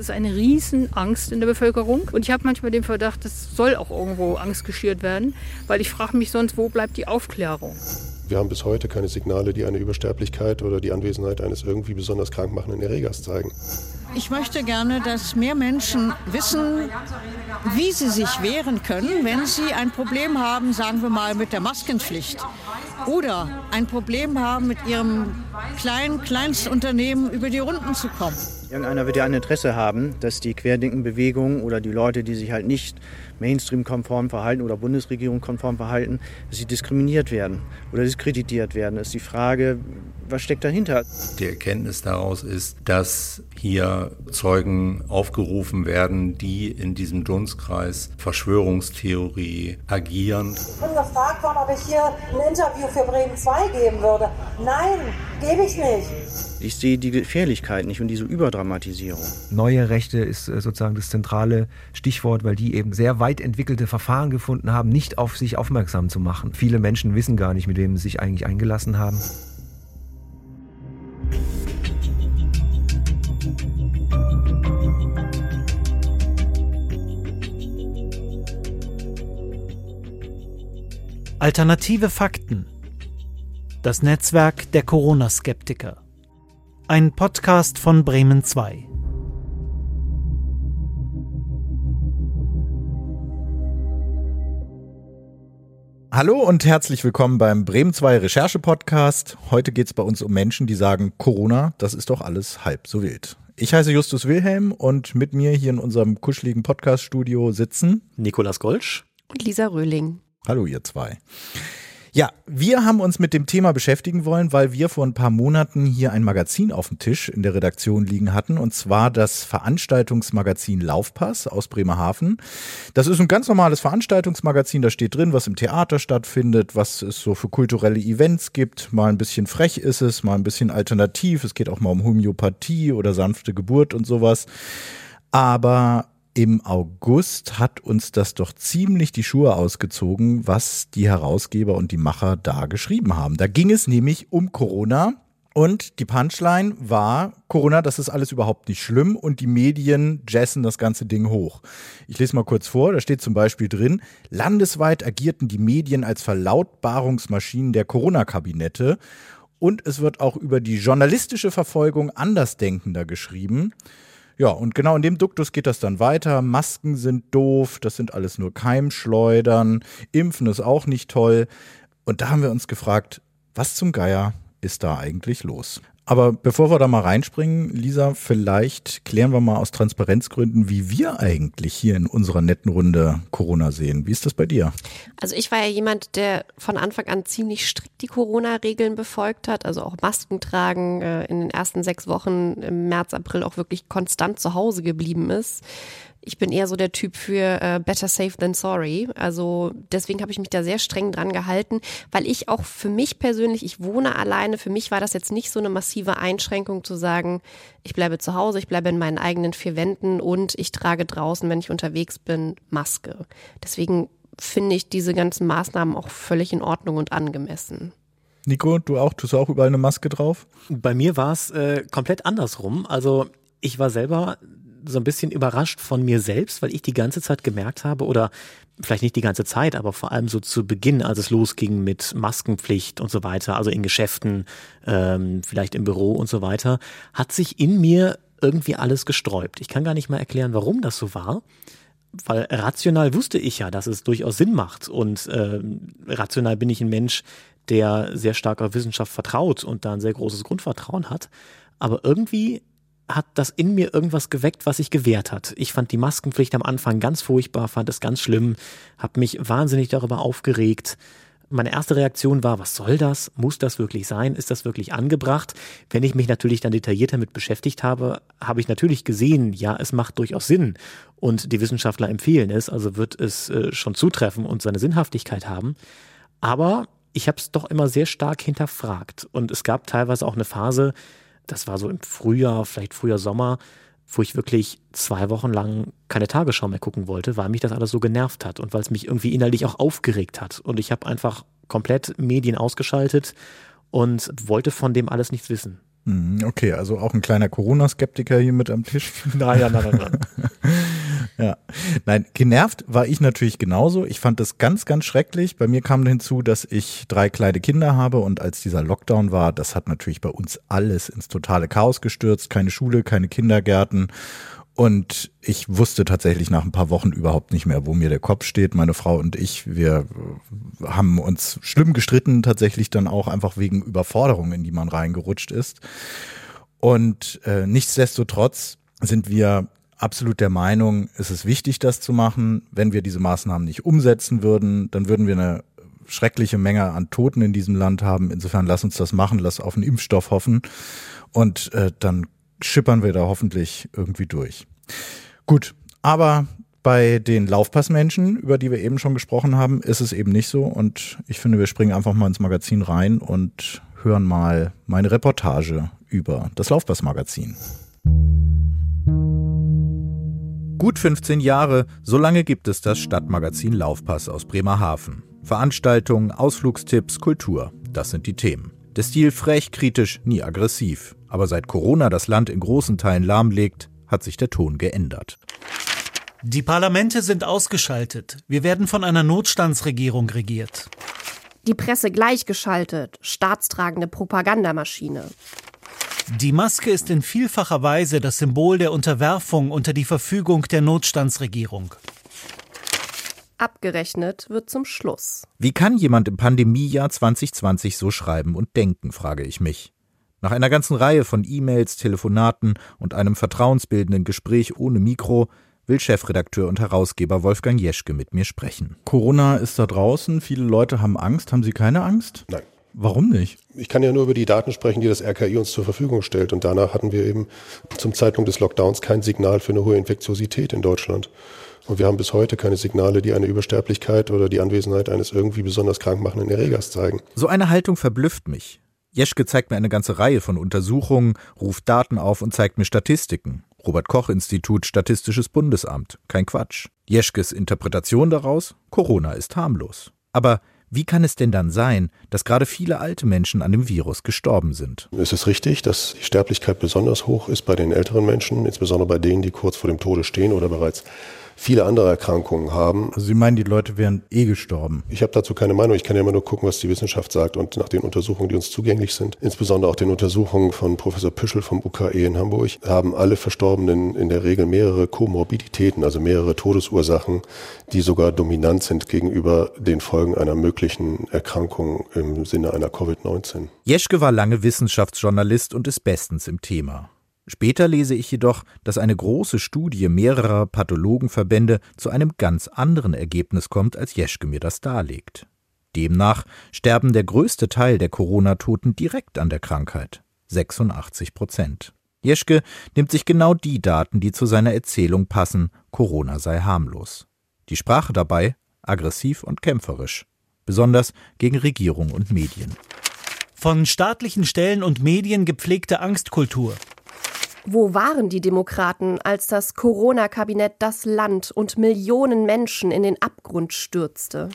Das ist eine riesen Angst in der Bevölkerung. Und ich habe manchmal den Verdacht, es soll auch irgendwo Angst geschürt werden, weil ich frage mich sonst, wo bleibt die Aufklärung? Wir haben bis heute keine Signale, die eine Übersterblichkeit oder die Anwesenheit eines irgendwie besonders krankmachenden Erregers zeigen. Ich möchte gerne, dass mehr Menschen wissen, wie sie sich wehren können, wenn sie ein Problem haben, sagen wir mal, mit der Maskenpflicht oder ein Problem haben, mit ihrem kleinen Kleinstunternehmen über die Runden zu kommen. Irgendeiner wird ja ein Interesse haben, dass die Querdenkenbewegung oder die Leute, die sich halt nicht Mainstream-konform verhalten oder Bundesregierung-konform verhalten, dass sie diskriminiert werden oder diskreditiert werden. Das ist die Frage, was steckt dahinter? Die Erkenntnis daraus ist, dass hier Zeugen aufgerufen werden, die in diesem Dunstkreis Verschwörungstheorie agieren. Ich bin gefragt worden, ob ich hier ein Interview für Bremen 2 geben würde. Nein, gebe ich nicht. Ich sehe die Gefährlichkeit nicht und diese Überdramatisierung. Neue Rechte ist äh, sozusagen das zentrale Stichwort, weil die eben sehr weit entwickelte Verfahren gefunden haben, nicht auf sich aufmerksam zu machen. Viele Menschen wissen gar nicht, mit wem sie sich eigentlich eingelassen haben. Alternative Fakten. Das Netzwerk der Corona-Skeptiker. Ein Podcast von Bremen 2. Hallo und herzlich willkommen beim Bremen 2 Recherche Podcast. Heute geht es bei uns um Menschen, die sagen, Corona, das ist doch alles halb so wild. Ich heiße Justus Wilhelm und mit mir hier in unserem kuscheligen Podcast-Studio sitzen Nikolas Golsch und Lisa Röhling. Hallo ihr zwei. Ja, wir haben uns mit dem Thema beschäftigen wollen, weil wir vor ein paar Monaten hier ein Magazin auf dem Tisch in der Redaktion liegen hatten, und zwar das Veranstaltungsmagazin Laufpass aus Bremerhaven. Das ist ein ganz normales Veranstaltungsmagazin, da steht drin, was im Theater stattfindet, was es so für kulturelle Events gibt. Mal ein bisschen frech ist es, mal ein bisschen alternativ. Es geht auch mal um Homöopathie oder sanfte Geburt und sowas. Aber im August hat uns das doch ziemlich die Schuhe ausgezogen, was die Herausgeber und die Macher da geschrieben haben. Da ging es nämlich um Corona. Und die Punchline war, Corona, das ist alles überhaupt nicht schlimm und die Medien jessen das ganze Ding hoch. Ich lese mal kurz vor, da steht zum Beispiel drin, landesweit agierten die Medien als Verlautbarungsmaschinen der Corona-Kabinette und es wird auch über die journalistische Verfolgung Andersdenkender geschrieben. Ja, und genau in dem Duktus geht das dann weiter. Masken sind doof, das sind alles nur Keimschleudern, Impfen ist auch nicht toll. Und da haben wir uns gefragt, was zum Geier ist da eigentlich los? Aber bevor wir da mal reinspringen, Lisa, vielleicht klären wir mal aus Transparenzgründen, wie wir eigentlich hier in unserer netten Runde Corona sehen. Wie ist das bei dir? Also ich war ja jemand, der von Anfang an ziemlich strikt die Corona-Regeln befolgt hat, also auch Masken tragen, äh, in den ersten sechs Wochen im März, April auch wirklich konstant zu Hause geblieben ist ich bin eher so der Typ für äh, better safe than sorry. Also deswegen habe ich mich da sehr streng dran gehalten, weil ich auch für mich persönlich, ich wohne alleine, für mich war das jetzt nicht so eine massive Einschränkung zu sagen, ich bleibe zu Hause, ich bleibe in meinen eigenen vier Wänden und ich trage draußen, wenn ich unterwegs bin, Maske. Deswegen finde ich diese ganzen Maßnahmen auch völlig in Ordnung und angemessen. Nico, du auch? Tust du auch überall eine Maske drauf? Bei mir war es äh, komplett andersrum. Also ich war selber so ein bisschen überrascht von mir selbst, weil ich die ganze Zeit gemerkt habe oder vielleicht nicht die ganze Zeit, aber vor allem so zu Beginn, als es losging mit Maskenpflicht und so weiter, also in Geschäften, ähm, vielleicht im Büro und so weiter, hat sich in mir irgendwie alles gesträubt. Ich kann gar nicht mal erklären, warum das so war weil rational wusste ich ja, dass es durchaus Sinn macht. Und äh, rational bin ich ein Mensch, der sehr stark auf Wissenschaft vertraut und da ein sehr großes Grundvertrauen hat. Aber irgendwie hat das in mir irgendwas geweckt, was sich gewehrt hat. Ich fand die Maskenpflicht am Anfang ganz furchtbar, fand es ganz schlimm, habe mich wahnsinnig darüber aufgeregt. Meine erste Reaktion war, was soll das? Muss das wirklich sein? Ist das wirklich angebracht? Wenn ich mich natürlich dann detailliert damit beschäftigt habe, habe ich natürlich gesehen, ja, es macht durchaus Sinn. Und die Wissenschaftler empfehlen es, also wird es äh, schon zutreffen und seine Sinnhaftigkeit haben. Aber ich habe es doch immer sehr stark hinterfragt. Und es gab teilweise auch eine Phase, das war so im Frühjahr, vielleicht früher Sommer, wo ich wirklich zwei Wochen lang keine Tagesschau mehr gucken wollte, weil mich das alles so genervt hat und weil es mich irgendwie innerlich auch aufgeregt hat. Und ich habe einfach komplett Medien ausgeschaltet und wollte von dem alles nichts wissen. Hm, okay, also auch ein kleiner Corona-Skeptiker hier mit am Tisch. Nein, nein, nein, nein. ja. Nein, genervt war ich natürlich genauso. Ich fand das ganz, ganz schrecklich. Bei mir kam hinzu, dass ich drei kleine Kinder habe und als dieser Lockdown war, das hat natürlich bei uns alles ins totale Chaos gestürzt. Keine Schule, keine Kindergärten. Und ich wusste tatsächlich nach ein paar Wochen überhaupt nicht mehr, wo mir der Kopf steht. Meine Frau und ich, wir haben uns schlimm gestritten, tatsächlich dann auch einfach wegen Überforderungen, in die man reingerutscht ist. Und äh, nichtsdestotrotz sind wir absolut der Meinung, es ist wichtig, das zu machen. Wenn wir diese Maßnahmen nicht umsetzen würden, dann würden wir eine schreckliche Menge an Toten in diesem Land haben. Insofern lass uns das machen, lass auf einen Impfstoff hoffen und äh, dann schippern wir da hoffentlich irgendwie durch. Gut, aber bei den Laufpassmenschen, über die wir eben schon gesprochen haben, ist es eben nicht so. Und ich finde, wir springen einfach mal ins Magazin rein und hören mal meine Reportage über das Laufpassmagazin. Gut 15 Jahre, so lange gibt es das Stadtmagazin Laufpass aus Bremerhaven. Veranstaltungen, Ausflugstipps, Kultur, das sind die Themen. Der Stil frech, kritisch, nie aggressiv. Aber seit Corona das Land in großen Teilen lahmlegt, hat sich der Ton geändert. Die Parlamente sind ausgeschaltet. Wir werden von einer Notstandsregierung regiert. Die Presse gleichgeschaltet. Staatstragende Propagandamaschine. Die Maske ist in vielfacher Weise das Symbol der Unterwerfung unter die Verfügung der Notstandsregierung. Abgerechnet wird zum Schluss. Wie kann jemand im Pandemiejahr 2020 so schreiben und denken, frage ich mich. Nach einer ganzen Reihe von E-Mails, Telefonaten und einem vertrauensbildenden Gespräch ohne Mikro will Chefredakteur und Herausgeber Wolfgang Jeschke mit mir sprechen. Corona ist da draußen, viele Leute haben Angst. Haben Sie keine Angst? Nein. Warum nicht? Ich kann ja nur über die Daten sprechen, die das RKI uns zur Verfügung stellt. Und danach hatten wir eben zum Zeitpunkt des Lockdowns kein Signal für eine hohe Infektiosität in Deutschland. Und wir haben bis heute keine Signale, die eine Übersterblichkeit oder die Anwesenheit eines irgendwie besonders krankmachenden Erregers zeigen. So eine Haltung verblüfft mich. Jeschke zeigt mir eine ganze Reihe von Untersuchungen, ruft Daten auf und zeigt mir Statistiken. Robert Koch Institut Statistisches Bundesamt. Kein Quatsch. Jeschkes Interpretation daraus? Corona ist harmlos. Aber wie kann es denn dann sein, dass gerade viele alte Menschen an dem Virus gestorben sind? Es ist richtig, dass die Sterblichkeit besonders hoch ist bei den älteren Menschen, insbesondere bei denen, die kurz vor dem Tode stehen oder bereits viele andere Erkrankungen haben. Also Sie meinen, die Leute wären eh gestorben? Ich habe dazu keine Meinung. Ich kann ja immer nur gucken, was die Wissenschaft sagt und nach den Untersuchungen, die uns zugänglich sind, insbesondere auch den Untersuchungen von Professor Püschel vom UKE in Hamburg, haben alle Verstorbenen in der Regel mehrere Komorbiditäten, also mehrere Todesursachen, die sogar dominant sind gegenüber den Folgen einer möglichen Erkrankung im Sinne einer Covid-19. Jeschke war lange Wissenschaftsjournalist und ist bestens im Thema. Später lese ich jedoch, dass eine große Studie mehrerer Pathologenverbände zu einem ganz anderen Ergebnis kommt, als Jeschke mir das darlegt. Demnach sterben der größte Teil der Corona-Toten direkt an der Krankheit. 86 Prozent. Jeschke nimmt sich genau die Daten, die zu seiner Erzählung passen, Corona sei harmlos. Die Sprache dabei aggressiv und kämpferisch, besonders gegen Regierung und Medien. Von staatlichen Stellen und Medien gepflegte Angstkultur, wo waren die Demokraten, als das Corona-Kabinett das Land und Millionen Menschen in den Abgrund stürzte?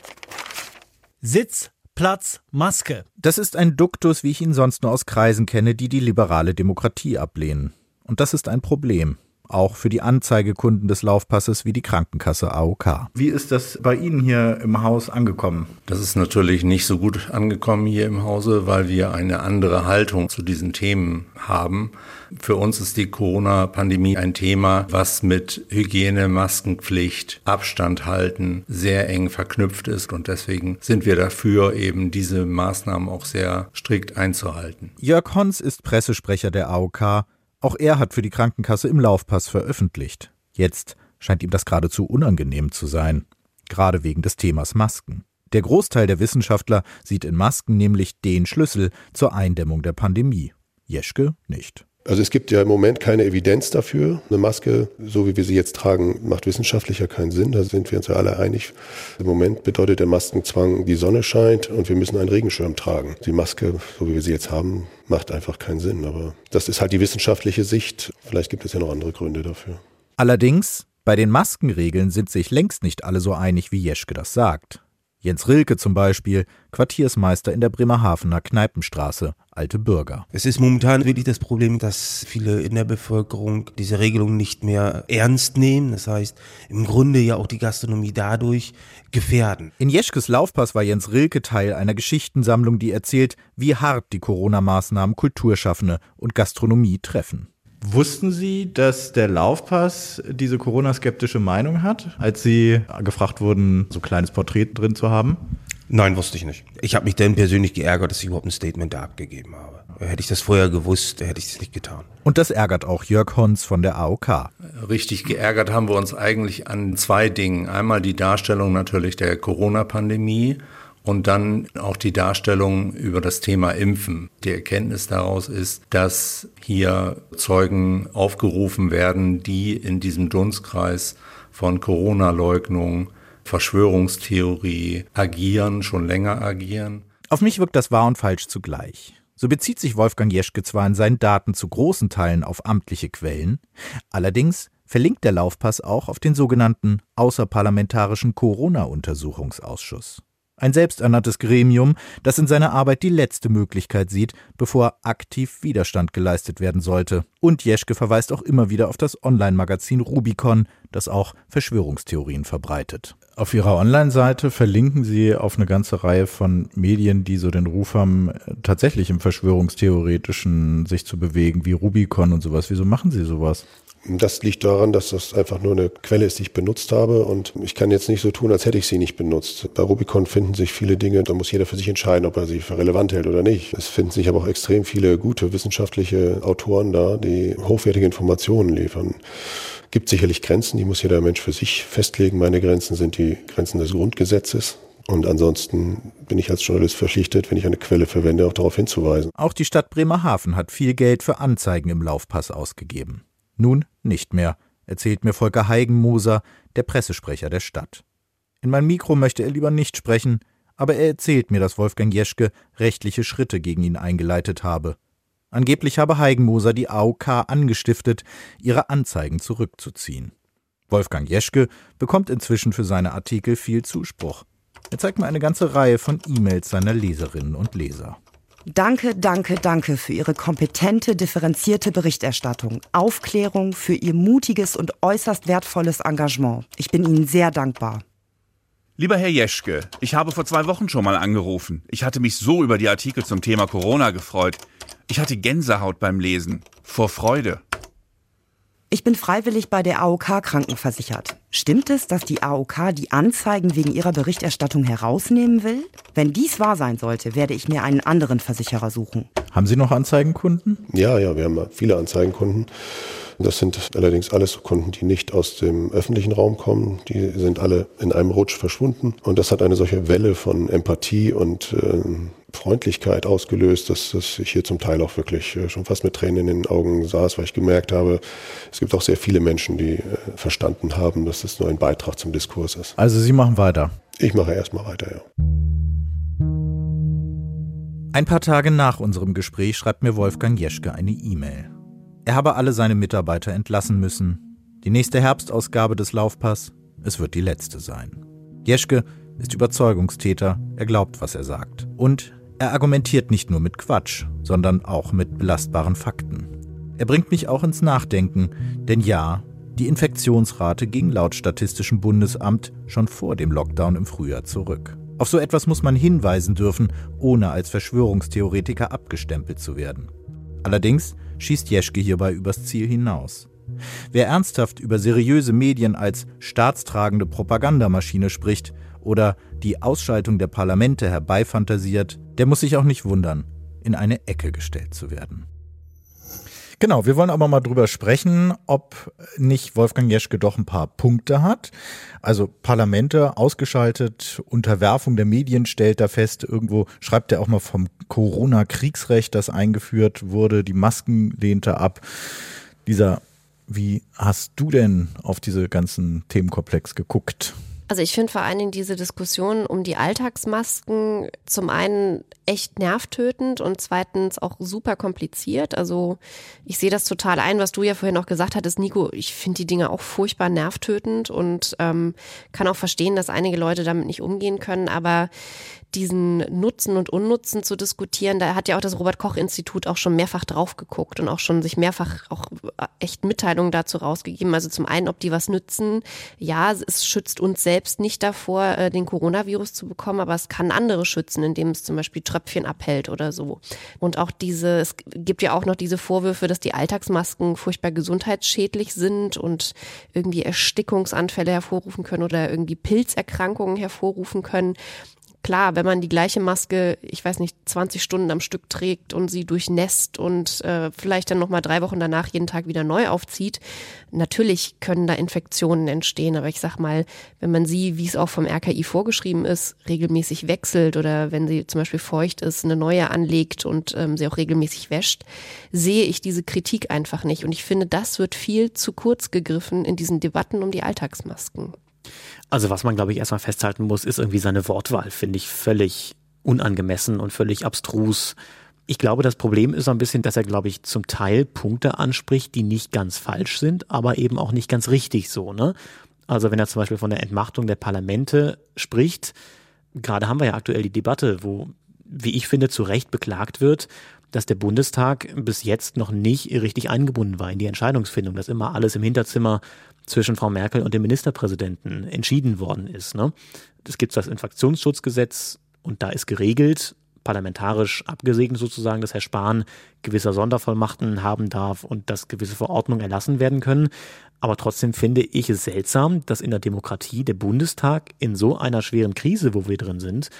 Sitz, Platz, Maske. Das ist ein Duktus, wie ich ihn sonst nur aus Kreisen kenne, die die liberale Demokratie ablehnen. Und das ist ein Problem auch für die Anzeigekunden des Laufpasses wie die Krankenkasse AOK. Wie ist das bei Ihnen hier im Haus angekommen? Das ist natürlich nicht so gut angekommen hier im Hause, weil wir eine andere Haltung zu diesen Themen haben. Für uns ist die Corona-Pandemie ein Thema, was mit Hygiene, Maskenpflicht, Abstand halten sehr eng verknüpft ist und deswegen sind wir dafür, eben diese Maßnahmen auch sehr strikt einzuhalten. Jörg Hons ist Pressesprecher der AOK auch er hat für die Krankenkasse im Laufpass veröffentlicht. Jetzt scheint ihm das geradezu unangenehm zu sein, gerade wegen des Themas Masken. Der Großteil der Wissenschaftler sieht in Masken nämlich den Schlüssel zur Eindämmung der Pandemie. Jeschke nicht. Also es gibt ja im Moment keine Evidenz dafür. Eine Maske, so wie wir sie jetzt tragen, macht wissenschaftlicher keinen Sinn. Da sind wir uns ja alle einig. Im Moment bedeutet der Maskenzwang, die Sonne scheint und wir müssen einen Regenschirm tragen. Die Maske, so wie wir sie jetzt haben, macht einfach keinen Sinn. Aber das ist halt die wissenschaftliche Sicht. Vielleicht gibt es ja noch andere Gründe dafür. Allerdings, bei den Maskenregeln sind sich längst nicht alle so einig, wie Jeschke das sagt. Jens Rilke zum Beispiel, Quartiersmeister in der Bremerhavener Kneipenstraße, alte Bürger. Es ist momentan wirklich das Problem, dass viele in der Bevölkerung diese Regelung nicht mehr ernst nehmen. Das heißt, im Grunde ja auch die Gastronomie dadurch gefährden. In Jeschkes Laufpass war Jens Rilke Teil einer Geschichtensammlung, die erzählt, wie hart die Corona-Maßnahmen Kulturschaffende und Gastronomie treffen. Wussten Sie, dass der Laufpass diese Corona-skeptische Meinung hat, als Sie gefragt wurden, so ein kleines Porträt drin zu haben? Nein, wusste ich nicht. Ich habe mich dann persönlich geärgert, dass ich überhaupt ein Statement da abgegeben habe. Hätte ich das vorher gewusst, hätte ich es nicht getan. Und das ärgert auch Jörg Hons von der AOK. Richtig geärgert haben wir uns eigentlich an zwei Dingen. Einmal die Darstellung natürlich der Corona-Pandemie und dann auch die Darstellung über das Thema Impfen. Die Erkenntnis daraus ist, dass hier Zeugen aufgerufen werden, die in diesem Dunstkreis von Corona-Leugnung, Verschwörungstheorie agieren, schon länger agieren. Auf mich wirkt das wahr und falsch zugleich. So bezieht sich Wolfgang Jeschke zwar in seinen Daten zu großen Teilen auf amtliche Quellen, allerdings verlinkt der Laufpass auch auf den sogenannten Außerparlamentarischen Corona-Untersuchungsausschuss. Ein selbsternanntes Gremium, das in seiner Arbeit die letzte Möglichkeit sieht, bevor aktiv Widerstand geleistet werden sollte. Und Jeschke verweist auch immer wieder auf das Online-Magazin Rubicon, das auch Verschwörungstheorien verbreitet. Auf Ihrer Online-Seite verlinken Sie auf eine ganze Reihe von Medien, die so den Ruf haben, tatsächlich im Verschwörungstheoretischen sich zu bewegen, wie Rubicon und sowas. Wieso machen Sie sowas? Das liegt daran, dass das einfach nur eine Quelle ist, die ich benutzt habe und ich kann jetzt nicht so tun, als hätte ich sie nicht benutzt. Bei Rubicon finden sich viele Dinge, da muss jeder für sich entscheiden, ob er sie für relevant hält oder nicht. Es finden sich aber auch extrem viele gute wissenschaftliche Autoren da, die hochwertige Informationen liefern. Gibt sicherlich Grenzen, die muss jeder Mensch für sich festlegen. Meine Grenzen sind die Grenzen des Grundgesetzes. Und ansonsten bin ich als Journalist verpflichtet, wenn ich eine Quelle verwende, auch darauf hinzuweisen. Auch die Stadt Bremerhaven hat viel Geld für Anzeigen im Laufpass ausgegeben. Nun nicht mehr, erzählt mir Volker Heigenmoser, der Pressesprecher der Stadt. In mein Mikro möchte er lieber nicht sprechen, aber er erzählt mir, dass Wolfgang Jeschke rechtliche Schritte gegen ihn eingeleitet habe. Angeblich habe Heigenmoser die AOK angestiftet, ihre Anzeigen zurückzuziehen. Wolfgang Jeschke bekommt inzwischen für seine Artikel viel Zuspruch. Er zeigt mir eine ganze Reihe von E-Mails seiner Leserinnen und Leser. Danke, danke, danke für Ihre kompetente, differenzierte Berichterstattung, Aufklärung, für Ihr mutiges und äußerst wertvolles Engagement. Ich bin Ihnen sehr dankbar. Lieber Herr Jeschke, ich habe vor zwei Wochen schon mal angerufen. Ich hatte mich so über die Artikel zum Thema Corona gefreut. Ich hatte Gänsehaut beim Lesen. Vor Freude. Ich bin freiwillig bei der AOK krankenversichert. Stimmt es, dass die AOK die Anzeigen wegen ihrer Berichterstattung herausnehmen will? Wenn dies wahr sein sollte, werde ich mir einen anderen Versicherer suchen. Haben Sie noch Anzeigenkunden? Ja, ja, wir haben viele Anzeigenkunden. Das sind allerdings alles Kunden, die nicht aus dem öffentlichen Raum kommen. Die sind alle in einem Rutsch verschwunden. Und das hat eine solche Welle von Empathie und äh, Freundlichkeit ausgelöst, dass, dass ich hier zum Teil auch wirklich äh, schon fast mit Tränen in den Augen saß, weil ich gemerkt habe, es gibt auch sehr viele Menschen, die äh, verstanden haben, dass das nur ein Beitrag zum Diskurs ist. Also Sie machen weiter? Ich mache erstmal weiter, ja. Ein paar Tage nach unserem Gespräch schreibt mir Wolfgang Jeschke eine E-Mail. Er habe alle seine Mitarbeiter entlassen müssen. Die nächste Herbstausgabe des Laufpass, es wird die letzte sein. Jeschke ist Überzeugungstäter, er glaubt, was er sagt. Und er argumentiert nicht nur mit Quatsch, sondern auch mit belastbaren Fakten. Er bringt mich auch ins Nachdenken, denn ja, die Infektionsrate ging laut Statistischem Bundesamt schon vor dem Lockdown im Frühjahr zurück. Auf so etwas muss man hinweisen dürfen, ohne als Verschwörungstheoretiker abgestempelt zu werden. Allerdings schießt Jeschke hierbei übers Ziel hinaus. Wer ernsthaft über seriöse Medien als staatstragende Propagandamaschine spricht oder die Ausschaltung der Parlamente herbeifantasiert, der muss sich auch nicht wundern, in eine Ecke gestellt zu werden. Genau, wir wollen aber mal drüber sprechen, ob nicht Wolfgang Jeschke doch ein paar Punkte hat. Also Parlamente ausgeschaltet, Unterwerfung der Medien stellt da fest, irgendwo schreibt er auch mal vom Corona-Kriegsrecht, das eingeführt wurde, die Masken lehnte ab. Dieser, wie hast du denn auf diese ganzen Themenkomplex geguckt? Also ich finde vor allen Dingen diese Diskussion um die Alltagsmasken zum einen echt nervtötend und zweitens auch super kompliziert. Also ich sehe das total ein, was du ja vorhin auch gesagt hattest, Nico. Ich finde die Dinge auch furchtbar nervtötend und ähm, kann auch verstehen, dass einige Leute damit nicht umgehen können. Aber diesen Nutzen und Unnutzen zu diskutieren, da hat ja auch das Robert Koch Institut auch schon mehrfach drauf geguckt und auch schon sich mehrfach auch echt Mitteilungen dazu rausgegeben. Also zum einen, ob die was nützen. Ja, es schützt uns selbst nicht davor, äh, den Coronavirus zu bekommen, aber es kann andere schützen, indem es zum Beispiel Tröpfchen abhält oder so. Und auch diese, es gibt ja auch noch diese Vorwürfe, dass die Alltagsmasken furchtbar gesundheitsschädlich sind und irgendwie Erstickungsanfälle hervorrufen können oder irgendwie Pilzerkrankungen hervorrufen können klar, wenn man die gleiche Maske, ich weiß nicht, 20 Stunden am Stück trägt und sie durchnässt und äh, vielleicht dann nochmal drei Wochen danach jeden Tag wieder neu aufzieht, natürlich können da Infektionen entstehen. Aber ich sag mal, wenn man sie, wie es auch vom RKI vorgeschrieben ist, regelmäßig wechselt oder wenn sie zum Beispiel feucht ist, eine neue anlegt und ähm, sie auch regelmäßig wäscht, sehe ich diese Kritik einfach nicht. Und ich finde, das wird viel zu kurz gegriffen in diesen Debatten um die Alltagsmasken. Also was man, glaube ich, erstmal festhalten muss, ist irgendwie seine Wortwahl, finde ich völlig unangemessen und völlig abstrus. Ich glaube, das Problem ist ein bisschen, dass er, glaube ich, zum Teil Punkte anspricht, die nicht ganz falsch sind, aber eben auch nicht ganz richtig so. Ne? Also wenn er zum Beispiel von der Entmachtung der Parlamente spricht, gerade haben wir ja aktuell die Debatte, wo, wie ich finde, zu Recht beklagt wird, dass der Bundestag bis jetzt noch nicht richtig eingebunden war in die Entscheidungsfindung, dass immer alles im Hinterzimmer zwischen Frau Merkel und dem Ministerpräsidenten entschieden worden ist. Ne? Es gibt das Infektionsschutzgesetz und da ist geregelt, parlamentarisch abgesegnet sozusagen, dass Herr Spahn gewisse Sondervollmachten haben darf und dass gewisse Verordnungen erlassen werden können. Aber trotzdem finde ich es seltsam, dass in der Demokratie der Bundestag in so einer schweren Krise, wo wir drin sind,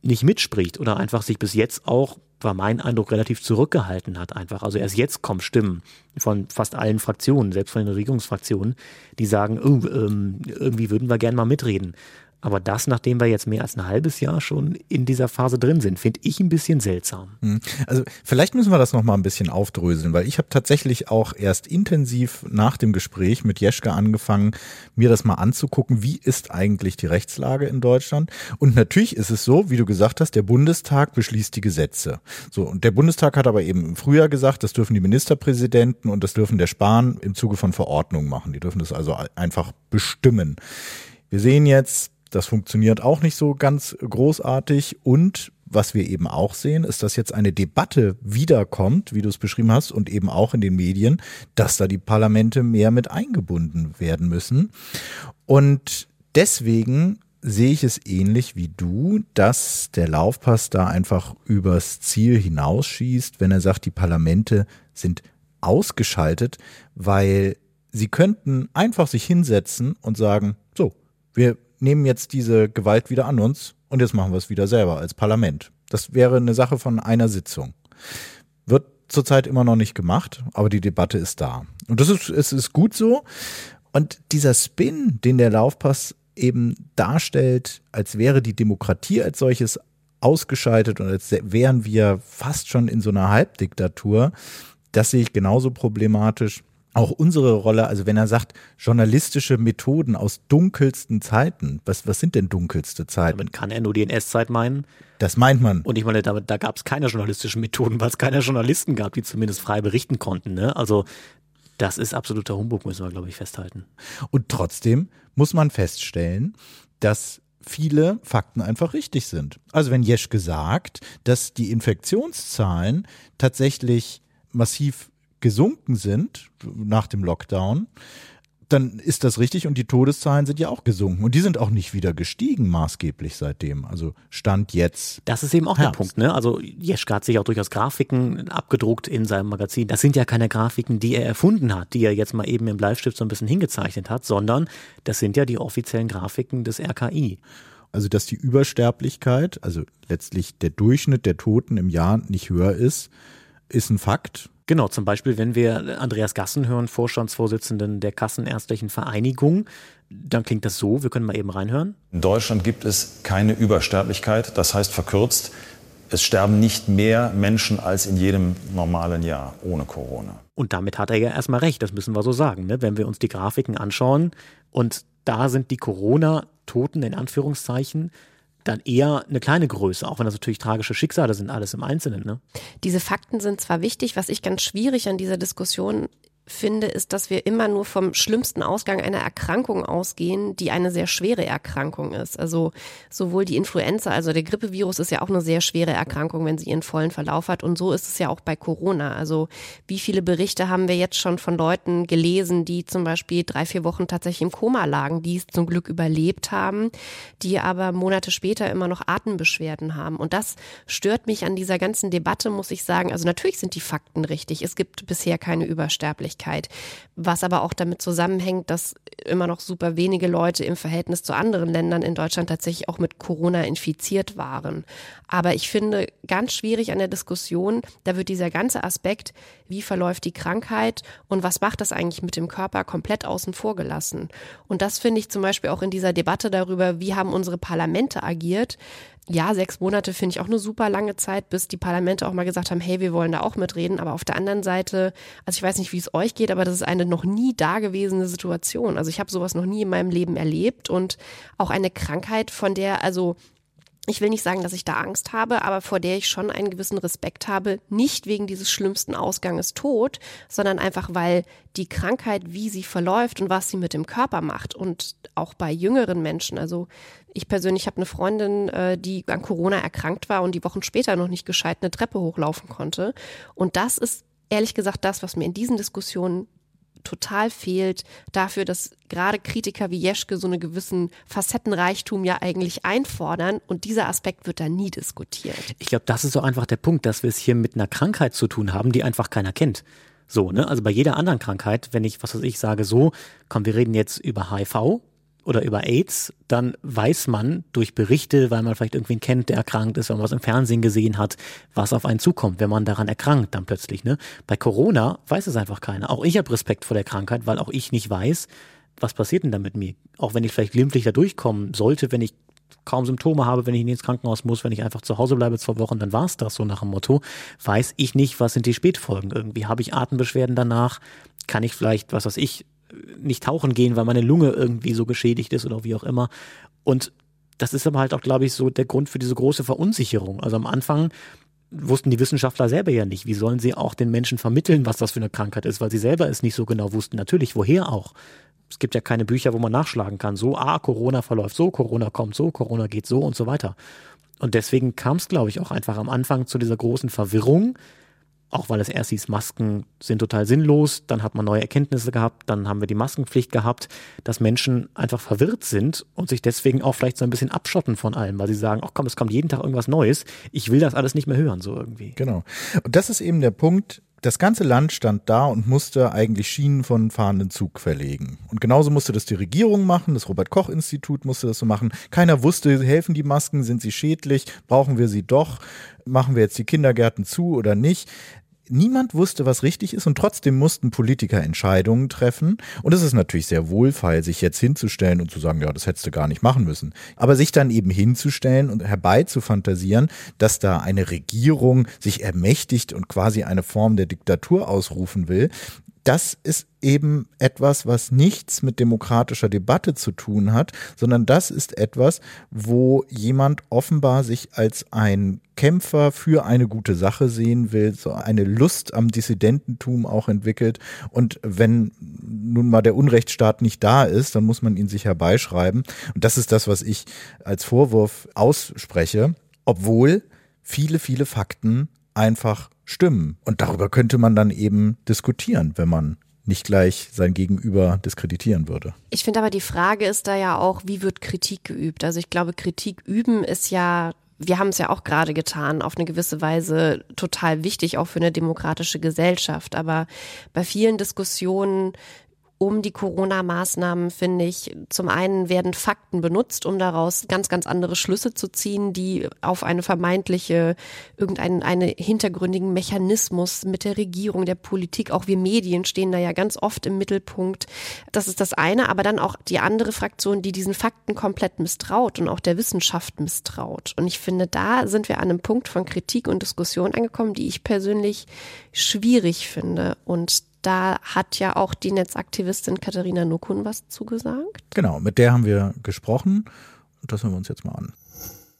nicht mitspricht oder einfach sich bis jetzt auch, war mein Eindruck, relativ zurückgehalten hat einfach. Also erst jetzt kommen Stimmen von fast allen Fraktionen, selbst von den Regierungsfraktionen, die sagen, oh, ähm, irgendwie würden wir gerne mal mitreden. Aber das, nachdem wir jetzt mehr als ein halbes Jahr schon in dieser Phase drin sind, finde ich ein bisschen seltsam. Hm. Also vielleicht müssen wir das noch mal ein bisschen aufdröseln, weil ich habe tatsächlich auch erst intensiv nach dem Gespräch mit Jeschke angefangen, mir das mal anzugucken, wie ist eigentlich die Rechtslage in Deutschland? Und natürlich ist es so, wie du gesagt hast, der Bundestag beschließt die Gesetze. So und der Bundestag hat aber eben im Frühjahr gesagt, das dürfen die Ministerpräsidenten und das dürfen der Spahn im Zuge von Verordnungen machen. Die dürfen das also einfach bestimmen. Wir sehen jetzt das funktioniert auch nicht so ganz großartig. Und was wir eben auch sehen, ist, dass jetzt eine Debatte wiederkommt, wie du es beschrieben hast, und eben auch in den Medien, dass da die Parlamente mehr mit eingebunden werden müssen. Und deswegen sehe ich es ähnlich wie du, dass der Laufpass da einfach übers Ziel hinausschießt, wenn er sagt, die Parlamente sind ausgeschaltet, weil sie könnten einfach sich hinsetzen und sagen, so, wir nehmen jetzt diese Gewalt wieder an uns und jetzt machen wir es wieder selber als Parlament. Das wäre eine Sache von einer Sitzung. Wird zurzeit immer noch nicht gemacht, aber die Debatte ist da. Und das ist, es ist gut so. Und dieser Spin, den der Laufpass eben darstellt, als wäre die Demokratie als solches ausgeschaltet und als wären wir fast schon in so einer Halbdiktatur, das sehe ich genauso problematisch auch unsere Rolle, also wenn er sagt, journalistische Methoden aus dunkelsten Zeiten, was, was sind denn dunkelste Zeiten? Damit kann er nur die NS-Zeit meinen. Das meint man. Und ich meine, da, da gab es keine journalistischen Methoden, weil es keine Journalisten gab, die zumindest frei berichten konnten. Ne? Also das ist absoluter Humbug, müssen wir, glaube ich, festhalten. Und trotzdem muss man feststellen, dass viele Fakten einfach richtig sind. Also wenn Jeschke sagt, dass die Infektionszahlen tatsächlich massiv gesunken sind nach dem Lockdown, dann ist das richtig und die Todeszahlen sind ja auch gesunken und die sind auch nicht wieder gestiegen maßgeblich seitdem. Also Stand jetzt. Das ist eben auch Herbst. der Punkt, ne? Also Jeschke hat sich auch durchaus Grafiken abgedruckt in seinem Magazin. Das sind ja keine Grafiken, die er erfunden hat, die er jetzt mal eben im Bleistift so ein bisschen hingezeichnet hat, sondern das sind ja die offiziellen Grafiken des RKI. Also dass die Übersterblichkeit, also letztlich der Durchschnitt der Toten im Jahr nicht höher ist, ist ein Fakt. Genau, zum Beispiel, wenn wir Andreas Gassen hören, Vorstandsvorsitzenden der Kassenärztlichen Vereinigung, dann klingt das so, wir können mal eben reinhören. In Deutschland gibt es keine Übersterblichkeit, das heißt verkürzt, es sterben nicht mehr Menschen als in jedem normalen Jahr ohne Corona. Und damit hat er ja erstmal recht, das müssen wir so sagen. Ne? Wenn wir uns die Grafiken anschauen und da sind die Corona Toten in Anführungszeichen dann eher eine kleine Größe, auch wenn das natürlich tragische Schicksale sind, alles im Einzelnen. Ne? Diese Fakten sind zwar wichtig, was ich ganz schwierig an dieser Diskussion finde, ist, dass wir immer nur vom schlimmsten Ausgang einer Erkrankung ausgehen, die eine sehr schwere Erkrankung ist. Also sowohl die Influenza, also der Grippevirus ist ja auch eine sehr schwere Erkrankung, wenn sie ihren vollen Verlauf hat. Und so ist es ja auch bei Corona. Also wie viele Berichte haben wir jetzt schon von Leuten gelesen, die zum Beispiel drei, vier Wochen tatsächlich im Koma lagen, die es zum Glück überlebt haben, die aber Monate später immer noch Atembeschwerden haben. Und das stört mich an dieser ganzen Debatte, muss ich sagen. Also natürlich sind die Fakten richtig. Es gibt bisher keine Übersterblichkeit. Sterblichkeit, was aber auch damit zusammenhängt, dass immer noch super wenige Leute im Verhältnis zu anderen Ländern in Deutschland tatsächlich auch mit Corona infiziert waren. Aber ich finde ganz schwierig an der Diskussion, da wird dieser ganze Aspekt, wie verläuft die Krankheit und was macht das eigentlich mit dem Körper, komplett außen vor gelassen. Und das finde ich zum Beispiel auch in dieser Debatte darüber, wie haben unsere Parlamente agiert, ja, sechs Monate finde ich auch eine super lange Zeit, bis die Parlamente auch mal gesagt haben, hey, wir wollen da auch mitreden. Aber auf der anderen Seite, also ich weiß nicht, wie es euch geht, aber das ist eine noch nie dagewesene Situation. Also ich habe sowas noch nie in meinem Leben erlebt und auch eine Krankheit, von der, also ich will nicht sagen, dass ich da Angst habe, aber vor der ich schon einen gewissen Respekt habe, nicht wegen dieses schlimmsten Ausganges Tod, sondern einfach, weil die Krankheit, wie sie verläuft und was sie mit dem Körper macht und auch bei jüngeren Menschen, also ich persönlich habe eine Freundin, äh, die an Corona erkrankt war und die Wochen später noch nicht gescheit eine Treppe hochlaufen konnte. Und das ist ehrlich gesagt das, was mir in diesen Diskussionen total fehlt dafür, dass gerade Kritiker wie Jeschke so einen gewissen Facettenreichtum ja eigentlich einfordern und dieser Aspekt wird da nie diskutiert. Ich glaube, das ist so einfach der Punkt, dass wir es hier mit einer Krankheit zu tun haben, die einfach keiner kennt. So, ne? Also bei jeder anderen Krankheit, wenn ich, was weiß ich, sage so, komm, wir reden jetzt über HIV, oder über AIDS, dann weiß man durch Berichte, weil man vielleicht irgendwen kennt, der erkrankt ist, wenn man was im Fernsehen gesehen hat, was auf einen zukommt, wenn man daran erkrankt dann plötzlich. Ne? Bei Corona weiß es einfach keiner. Auch ich habe Respekt vor der Krankheit, weil auch ich nicht weiß, was passiert denn da mit mir. Auch wenn ich vielleicht glimpflich da durchkommen sollte, wenn ich kaum Symptome habe, wenn ich nicht ins Krankenhaus muss, wenn ich einfach zu Hause bleibe zwei Wochen, dann war es das so nach dem Motto. Weiß ich nicht, was sind die Spätfolgen irgendwie. Habe ich Atembeschwerden danach? Kann ich vielleicht, was weiß ich, nicht tauchen gehen, weil meine Lunge irgendwie so geschädigt ist oder wie auch immer. Und das ist aber halt auch, glaube ich, so der Grund für diese große Verunsicherung. Also am Anfang wussten die Wissenschaftler selber ja nicht. Wie sollen sie auch den Menschen vermitteln, was das für eine Krankheit ist, weil sie selber es nicht so genau wussten. Natürlich, woher auch? Es gibt ja keine Bücher, wo man nachschlagen kann. So, ah, Corona verläuft so, Corona kommt so, Corona geht so und so weiter. Und deswegen kam es, glaube ich, auch einfach am Anfang zu dieser großen Verwirrung, auch weil es erst hieß, Masken sind total sinnlos, dann hat man neue Erkenntnisse gehabt, dann haben wir die Maskenpflicht gehabt, dass Menschen einfach verwirrt sind und sich deswegen auch vielleicht so ein bisschen abschotten von allem, weil sie sagen, ach komm, es kommt jeden Tag irgendwas Neues, ich will das alles nicht mehr hören, so irgendwie. Genau. Und das ist eben der Punkt, das ganze Land stand da und musste eigentlich Schienen von fahrenden Zug verlegen. Und genauso musste das die Regierung machen, das Robert Koch Institut musste das so machen. Keiner wusste, helfen die Masken, sind sie schädlich, brauchen wir sie doch, machen wir jetzt die Kindergärten zu oder nicht. Niemand wusste, was richtig ist und trotzdem mussten Politiker Entscheidungen treffen. Und es ist natürlich sehr wohlfeil, sich jetzt hinzustellen und zu sagen, ja, das hättest du gar nicht machen müssen. Aber sich dann eben hinzustellen und herbeizufantasieren, dass da eine Regierung sich ermächtigt und quasi eine Form der Diktatur ausrufen will, das ist eben etwas, was nichts mit demokratischer Debatte zu tun hat, sondern das ist etwas, wo jemand offenbar sich als ein Kämpfer für eine gute Sache sehen will, so eine Lust am Dissidententum auch entwickelt. Und wenn nun mal der Unrechtsstaat nicht da ist, dann muss man ihn sich herbeischreiben. Und das ist das, was ich als Vorwurf ausspreche, obwohl viele, viele Fakten einfach stimmen. Und darüber könnte man dann eben diskutieren, wenn man nicht gleich sein Gegenüber diskreditieren würde. Ich finde aber die Frage ist da ja auch, wie wird Kritik geübt? Also ich glaube, Kritik üben ist ja wir haben es ja auch gerade getan, auf eine gewisse Weise total wichtig, auch für eine demokratische Gesellschaft. Aber bei vielen Diskussionen um die Corona-Maßnahmen, finde ich, zum einen werden Fakten benutzt, um daraus ganz, ganz andere Schlüsse zu ziehen, die auf eine vermeintliche, irgendeinen eine hintergründigen Mechanismus mit der Regierung, der Politik, auch wir Medien stehen da ja ganz oft im Mittelpunkt. Das ist das eine, aber dann auch die andere Fraktion, die diesen Fakten komplett misstraut und auch der Wissenschaft misstraut. Und ich finde, da sind wir an einem Punkt von Kritik und Diskussion angekommen, die ich persönlich schwierig finde. Und da hat ja auch die Netzaktivistin Katharina Nukun was zugesagt. Genau, mit der haben wir gesprochen und das hören wir uns jetzt mal an.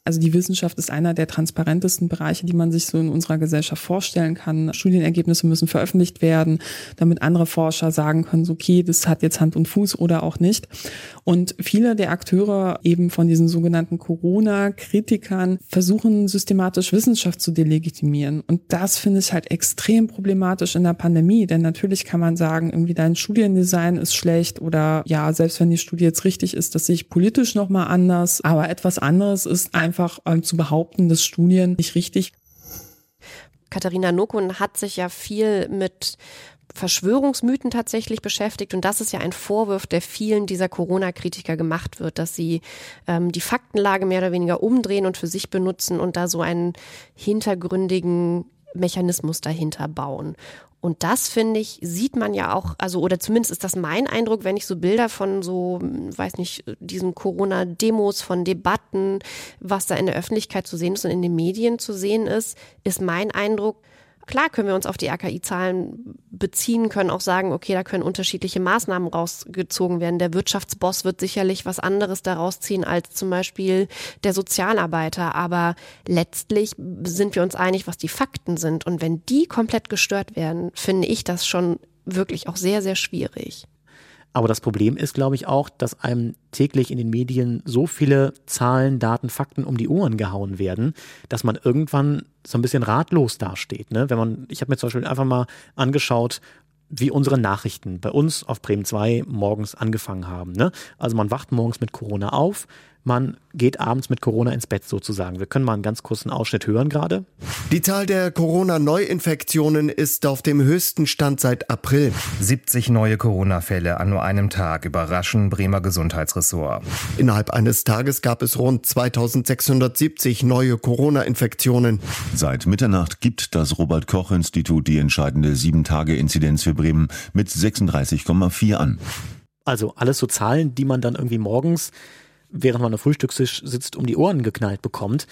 Also die Wissenschaft ist einer der transparentesten Bereiche, die man sich so in unserer Gesellschaft vorstellen kann. Studienergebnisse müssen veröffentlicht werden, damit andere Forscher sagen können, so, okay, das hat jetzt Hand und Fuß oder auch nicht. Und viele der Akteure eben von diesen sogenannten Corona-Kritikern versuchen systematisch Wissenschaft zu delegitimieren. Und das finde ich halt extrem problematisch in der Pandemie, denn natürlich kann man sagen, irgendwie dein Studiendesign ist schlecht oder ja, selbst wenn die Studie jetzt richtig ist, das sehe ich politisch nochmal anders. Aber etwas anderes ist einfach einfach ähm, zu behaupten, dass Studien nicht richtig. Katharina Nokun hat sich ja viel mit Verschwörungsmythen tatsächlich beschäftigt. Und das ist ja ein Vorwurf, der vielen dieser Corona-Kritiker gemacht wird, dass sie ähm, die Faktenlage mehr oder weniger umdrehen und für sich benutzen und da so einen hintergründigen Mechanismus dahinter bauen. Und das finde ich, sieht man ja auch, also oder zumindest ist das mein Eindruck, wenn ich so Bilder von so, weiß nicht, diesen Corona-Demos, von Debatten, was da in der Öffentlichkeit zu sehen ist und in den Medien zu sehen ist, ist mein Eindruck, Klar können wir uns auf die RKI-Zahlen beziehen, können auch sagen, okay, da können unterschiedliche Maßnahmen rausgezogen werden. Der Wirtschaftsboss wird sicherlich was anderes daraus ziehen als zum Beispiel der Sozialarbeiter. Aber letztlich sind wir uns einig, was die Fakten sind. Und wenn die komplett gestört werden, finde ich das schon wirklich auch sehr, sehr schwierig. Aber das Problem ist, glaube ich, auch, dass einem täglich in den Medien so viele Zahlen, Daten, Fakten um die Ohren gehauen werden, dass man irgendwann so ein bisschen ratlos dasteht. Ne? Wenn man, ich habe mir zum Beispiel einfach mal angeschaut, wie unsere Nachrichten bei uns auf Bremen 2 morgens angefangen haben. Ne? Also man wacht morgens mit Corona auf, man geht abends mit Corona ins Bett sozusagen. Wir können mal einen ganz kurzen Ausschnitt hören gerade. Die Zahl der Corona-Neuinfektionen ist auf dem höchsten Stand seit April. 70 neue Corona-Fälle an nur einem Tag überraschen Bremer Gesundheitsressort. Innerhalb eines Tages gab es rund 2670 neue Corona-Infektionen. Seit Mitternacht gibt das Robert-Koch-Institut die entscheidende 7-Tage-Inzidenz für Bremen mit 36,4 an. Also alles so Zahlen, die man dann irgendwie morgens während man am Frühstückstisch sitzt, um die Ohren geknallt bekommt.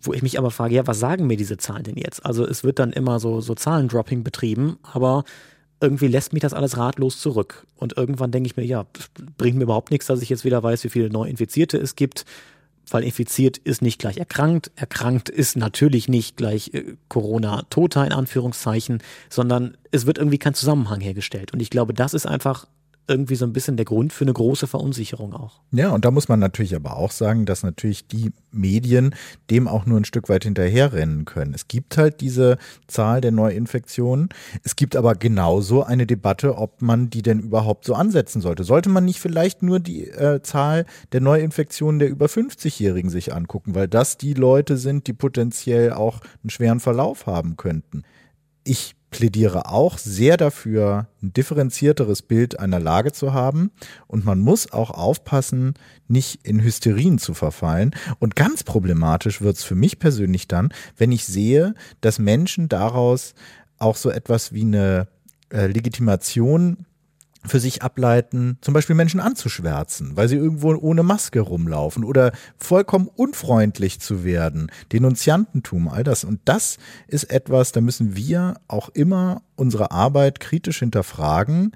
Wo ich mich aber frage, ja, was sagen mir diese Zahlen denn jetzt? Also es wird dann immer so, so Zahlendropping betrieben, aber irgendwie lässt mich das alles ratlos zurück. Und irgendwann denke ich mir, ja, bringt mir überhaupt nichts, dass ich jetzt wieder weiß, wie viele Neuinfizierte es gibt, weil infiziert ist nicht gleich erkrankt, erkrankt ist natürlich nicht gleich äh, Corona-Toter in Anführungszeichen, sondern es wird irgendwie kein Zusammenhang hergestellt. Und ich glaube, das ist einfach irgendwie so ein bisschen der Grund für eine große Verunsicherung auch. Ja, und da muss man natürlich aber auch sagen, dass natürlich die Medien dem auch nur ein Stück weit hinterherrennen können. Es gibt halt diese Zahl der Neuinfektionen. Es gibt aber genauso eine Debatte, ob man die denn überhaupt so ansetzen sollte. Sollte man nicht vielleicht nur die äh, Zahl der Neuinfektionen der über 50-Jährigen sich angucken, weil das die Leute sind, die potenziell auch einen schweren Verlauf haben könnten. Ich plädiere auch sehr dafür, ein differenzierteres Bild einer Lage zu haben. Und man muss auch aufpassen, nicht in Hysterien zu verfallen. Und ganz problematisch wird es für mich persönlich dann, wenn ich sehe, dass Menschen daraus auch so etwas wie eine äh, Legitimation für sich ableiten, zum Beispiel Menschen anzuschwärzen, weil sie irgendwo ohne Maske rumlaufen oder vollkommen unfreundlich zu werden, Denunziantentum, all das. Und das ist etwas, da müssen wir auch immer unsere Arbeit kritisch hinterfragen.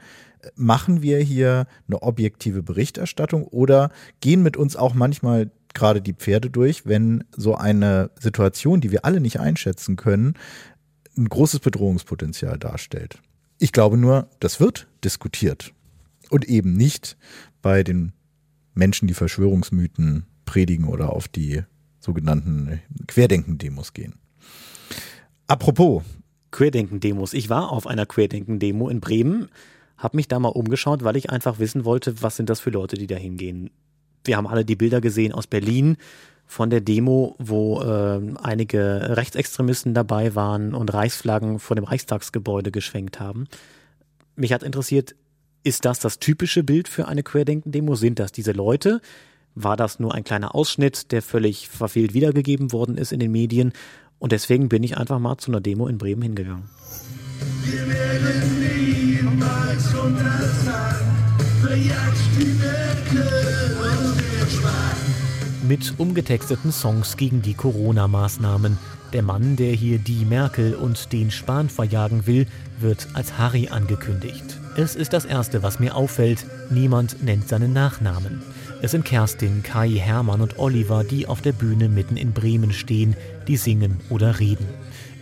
Machen wir hier eine objektive Berichterstattung oder gehen mit uns auch manchmal gerade die Pferde durch, wenn so eine Situation, die wir alle nicht einschätzen können, ein großes Bedrohungspotenzial darstellt. Ich glaube nur, das wird diskutiert. Und eben nicht bei den Menschen, die Verschwörungsmythen predigen oder auf die sogenannten Querdenken-Demos gehen. Apropos. Querdenken-Demos. Ich war auf einer Querdenken-Demo in Bremen, habe mich da mal umgeschaut, weil ich einfach wissen wollte, was sind das für Leute, die da hingehen. Wir haben alle die Bilder gesehen aus Berlin von der Demo, wo äh, einige Rechtsextremisten dabei waren und Reichsflaggen vor dem Reichstagsgebäude geschwenkt haben. Mich hat interessiert, ist das das typische Bild für eine Querdenken-Demo? Sind das diese Leute? War das nur ein kleiner Ausschnitt, der völlig verfehlt wiedergegeben worden ist in den Medien? Und deswegen bin ich einfach mal zu einer Demo in Bremen hingegangen. Wir werden niemals untersagen, verjagt die Schwach mit umgetexteten Songs gegen die Corona-Maßnahmen. Der Mann, der hier die Merkel und den Spahn verjagen will, wird als Harry angekündigt. Es ist das Erste, was mir auffällt. Niemand nennt seinen Nachnamen. Es sind Kerstin, Kai, Hermann und Oliver, die auf der Bühne mitten in Bremen stehen, die singen oder reden.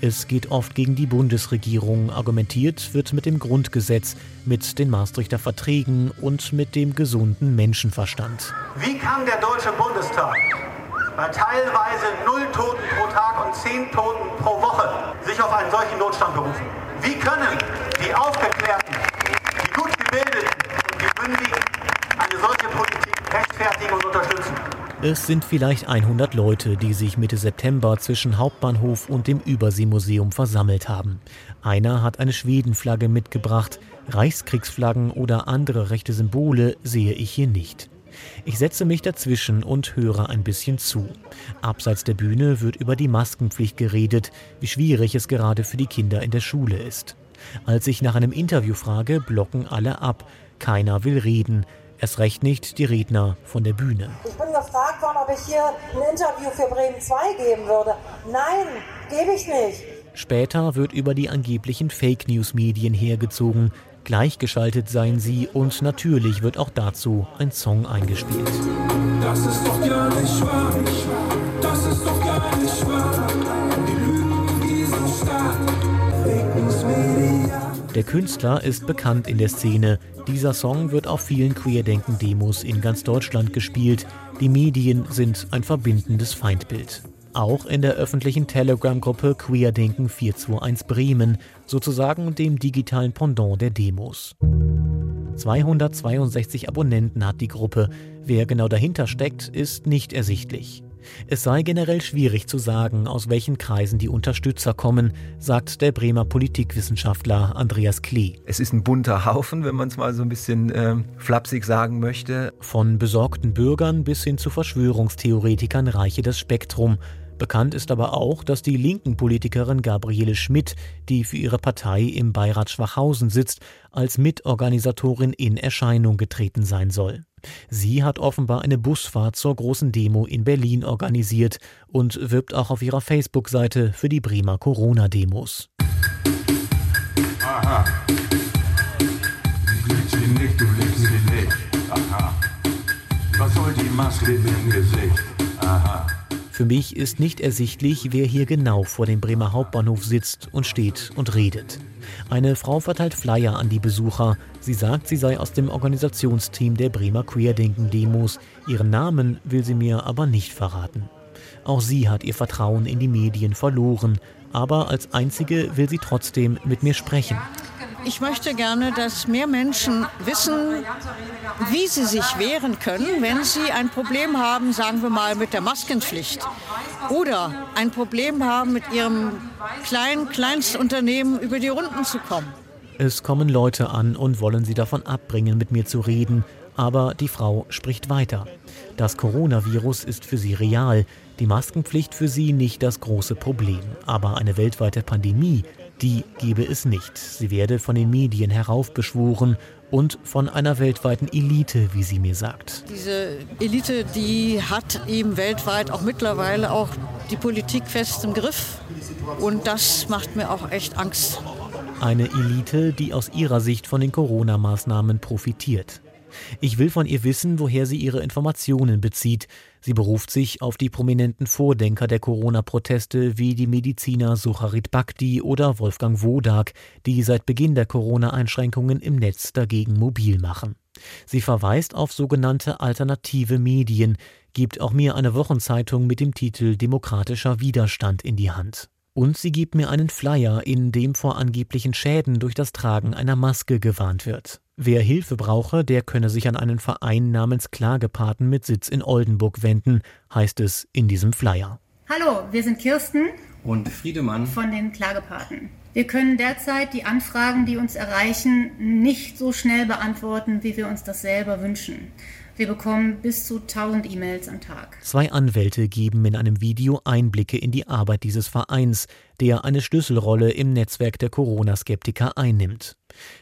Es geht oft gegen die Bundesregierung. Argumentiert wird mit dem Grundgesetz, mit den Maastrichter Verträgen und mit dem gesunden Menschenverstand. Wie kann der Deutsche Bundestag bei teilweise null Toten pro Tag und zehn Toten pro Woche sich auf einen solchen Notstand berufen? Wie können die Aufgeklärten, die gut gebildeten und die Mündigen eine solche Politik rechtfertigen und unterstützen? Es sind vielleicht 100 Leute, die sich Mitte September zwischen Hauptbahnhof und dem Überseemuseum versammelt haben. Einer hat eine Schwedenflagge mitgebracht. Reichskriegsflaggen oder andere rechte Symbole sehe ich hier nicht. Ich setze mich dazwischen und höre ein bisschen zu. Abseits der Bühne wird über die Maskenpflicht geredet, wie schwierig es gerade für die Kinder in der Schule ist. Als ich nach einem Interview frage, blocken alle ab. Keiner will reden. Erst recht nicht die Redner von der Bühne. Ich bin gefragt worden, ob ich hier ein Interview für Bremen 2 geben würde. Nein, gebe ich nicht. Später wird über die angeblichen Fake News Medien hergezogen. Gleichgeschaltet seien sie und natürlich wird auch dazu ein Song eingespielt. Das ist doch gar nicht wahr. Das ist Der Künstler ist bekannt in der Szene. Dieser Song wird auf vielen Queerdenken-Demos in ganz Deutschland gespielt. Die Medien sind ein verbindendes Feindbild. Auch in der öffentlichen Telegram-Gruppe Queerdenken 421 Bremen, sozusagen dem digitalen Pendant der Demos. 262 Abonnenten hat die Gruppe. Wer genau dahinter steckt, ist nicht ersichtlich. Es sei generell schwierig zu sagen, aus welchen Kreisen die Unterstützer kommen, sagt der Bremer Politikwissenschaftler Andreas Klee. Es ist ein bunter Haufen, wenn man es mal so ein bisschen äh, flapsig sagen möchte. Von besorgten Bürgern bis hin zu Verschwörungstheoretikern reiche das Spektrum. Bekannt ist aber auch, dass die linken Politikerin Gabriele Schmidt, die für ihre Partei im Beirat Schwachhausen sitzt, als Mitorganisatorin in Erscheinung getreten sein soll. Sie hat offenbar eine Busfahrt zur großen Demo in Berlin organisiert und wirbt auch auf ihrer Facebook-Seite für die Bremer Corona-Demos. Aha. Sie nicht, du nicht. Aha. Was soll die Maske im Gesicht? Aha. Für mich ist nicht ersichtlich, wer hier genau vor dem Bremer Hauptbahnhof sitzt und steht und redet. Eine Frau verteilt Flyer an die Besucher. Sie sagt, sie sei aus dem Organisationsteam der Bremer Queerdenken-Demos. Ihren Namen will sie mir aber nicht verraten. Auch sie hat ihr Vertrauen in die Medien verloren, aber als einzige will sie trotzdem mit mir sprechen. Ich möchte gerne, dass mehr Menschen wissen, wie sie sich wehren können, wenn sie ein Problem haben, sagen wir mal, mit der Maskenpflicht oder ein Problem haben, mit ihrem kleinen Kleinstunternehmen über die Runden zu kommen. Es kommen Leute an und wollen sie davon abbringen, mit mir zu reden, aber die Frau spricht weiter. Das Coronavirus ist für sie real, die Maskenpflicht für sie nicht das große Problem, aber eine weltweite Pandemie, die gebe es nicht. Sie werde von den Medien heraufbeschworen und von einer weltweiten Elite, wie sie mir sagt. Diese Elite, die hat eben weltweit auch mittlerweile auch die Politik fest im Griff. Und das macht mir auch echt Angst. Eine Elite, die aus ihrer Sicht von den Corona-Maßnahmen profitiert. Ich will von ihr wissen, woher sie ihre Informationen bezieht. Sie beruft sich auf die prominenten Vordenker der Corona-Proteste wie die Mediziner Sucharit Bhakti oder Wolfgang Wodak, die seit Beginn der Corona-Einschränkungen im Netz dagegen mobil machen. Sie verweist auf sogenannte alternative Medien, gibt auch mir eine Wochenzeitung mit dem Titel Demokratischer Widerstand in die Hand. Und sie gibt mir einen Flyer, in dem vor angeblichen Schäden durch das Tragen einer Maske gewarnt wird. Wer Hilfe brauche, der könne sich an einen Verein namens Klagepaten mit Sitz in Oldenburg wenden, heißt es in diesem Flyer. Hallo, wir sind Kirsten und Friedemann von den Klagepaten. Wir können derzeit die Anfragen, die uns erreichen, nicht so schnell beantworten, wie wir uns das selber wünschen. Wir bekommen bis zu 1000 E-Mails am Tag. Zwei Anwälte geben in einem Video Einblicke in die Arbeit dieses Vereins, der eine Schlüsselrolle im Netzwerk der Corona-Skeptiker einnimmt.